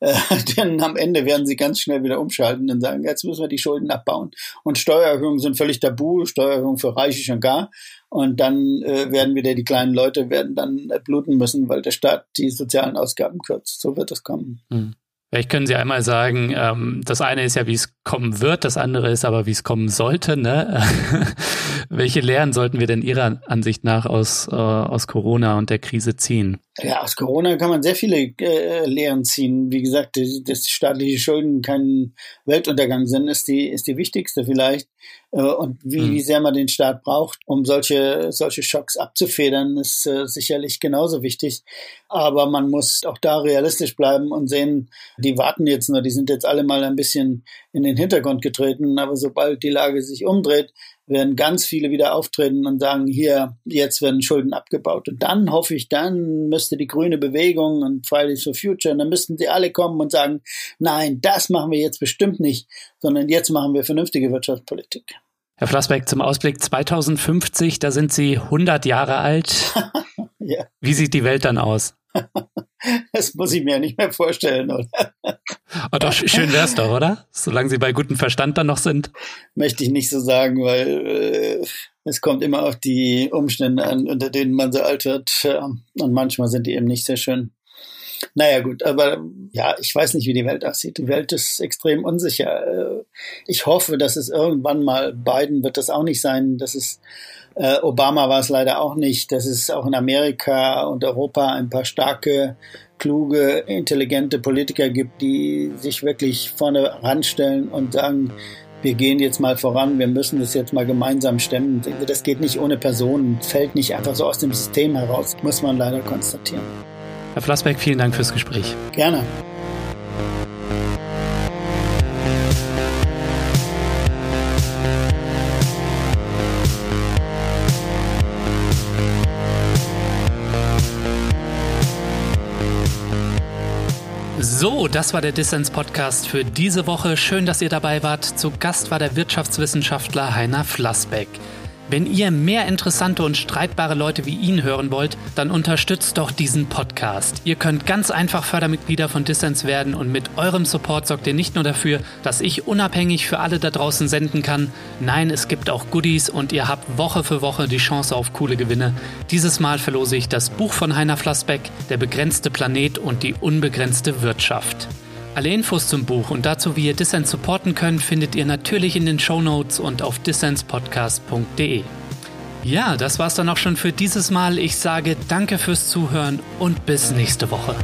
äh, denn am Ende werden sie ganz schnell wieder umschalten und sagen, jetzt müssen wir die Schulden abbauen. Und Steuererhöhungen sind völlig tabu, Steuererhöhungen für Reiche schon gar. Und dann äh, werden wieder die kleinen Leute werden dann bluten müssen, weil der Staat die sozialen Ausgaben kürzt. So wird es kommen. Hm. Vielleicht können Sie einmal sagen, ähm, das eine ist ja, wie es kommen wird, das andere ist aber, wie es kommen sollte. Ne? Welche Lehren sollten wir denn Ihrer Ansicht nach aus, äh, aus Corona und der Krise ziehen? Ja, aus Corona kann man sehr viele äh, Lehren ziehen. Wie gesagt, dass staatliche Schulden kein Weltuntergang sind, ist die, ist die wichtigste vielleicht. Äh, und wie, mhm. wie sehr man den Staat braucht, um solche, solche Schocks abzufedern, ist äh, sicherlich genauso wichtig. Aber man muss auch da realistisch bleiben und sehen, die warten jetzt nur, die sind jetzt alle mal ein bisschen in den Hintergrund getreten. Aber sobald die Lage sich umdreht, werden ganz viele wieder auftreten und sagen, hier, jetzt werden Schulden abgebaut. Und dann hoffe ich, dann müsste die grüne Bewegung und Fridays for Future, und dann müssten sie alle kommen und sagen, nein, das machen wir jetzt bestimmt nicht, sondern jetzt machen wir vernünftige Wirtschaftspolitik. Herr Flassbeck, zum Ausblick 2050, da sind Sie 100 Jahre alt. ja. Wie sieht die Welt dann aus? Das muss ich mir ja nicht mehr vorstellen, oder? Oh, doch, schön wär's doch, oder? Solange Sie bei gutem Verstand dann noch sind. Möchte ich nicht so sagen, weil äh, es kommt immer auf die Umstände an, unter denen man so alt wird. und manchmal sind die eben nicht sehr schön. Naja gut, aber ja, ich weiß nicht, wie die Welt aussieht. Die Welt ist extrem unsicher. Ich hoffe, dass es irgendwann mal, Biden wird das auch nicht sein, dass es äh, Obama war es leider auch nicht, dass es auch in Amerika und Europa ein paar starke, kluge, intelligente Politiker gibt, die sich wirklich vorne ranstellen und sagen, wir gehen jetzt mal voran, wir müssen das jetzt mal gemeinsam stemmen. Das geht nicht ohne Personen, fällt nicht einfach so aus dem System heraus, muss man leider konstatieren. Herr Flassbeck, vielen Dank fürs Gespräch. Gerne. So, das war der Dissens Podcast für diese Woche. Schön, dass ihr dabei wart. Zu Gast war der Wirtschaftswissenschaftler Heiner Flassbeck. Wenn ihr mehr interessante und streitbare Leute wie ihn hören wollt, dann unterstützt doch diesen Podcast. Ihr könnt ganz einfach Fördermitglieder von Dissens werden und mit eurem Support sorgt ihr nicht nur dafür, dass ich unabhängig für alle da draußen senden kann. Nein, es gibt auch Goodies und ihr habt Woche für Woche die Chance auf coole Gewinne. Dieses Mal verlose ich das Buch von Heiner Flassbeck, Der begrenzte Planet und die unbegrenzte Wirtschaft. Alle Infos zum Buch und dazu, wie ihr Dissens supporten könnt, findet ihr natürlich in den Show Notes und auf dissenspodcast.de. Ja, das war's dann auch schon für dieses Mal. Ich sage danke fürs Zuhören und bis nächste Woche.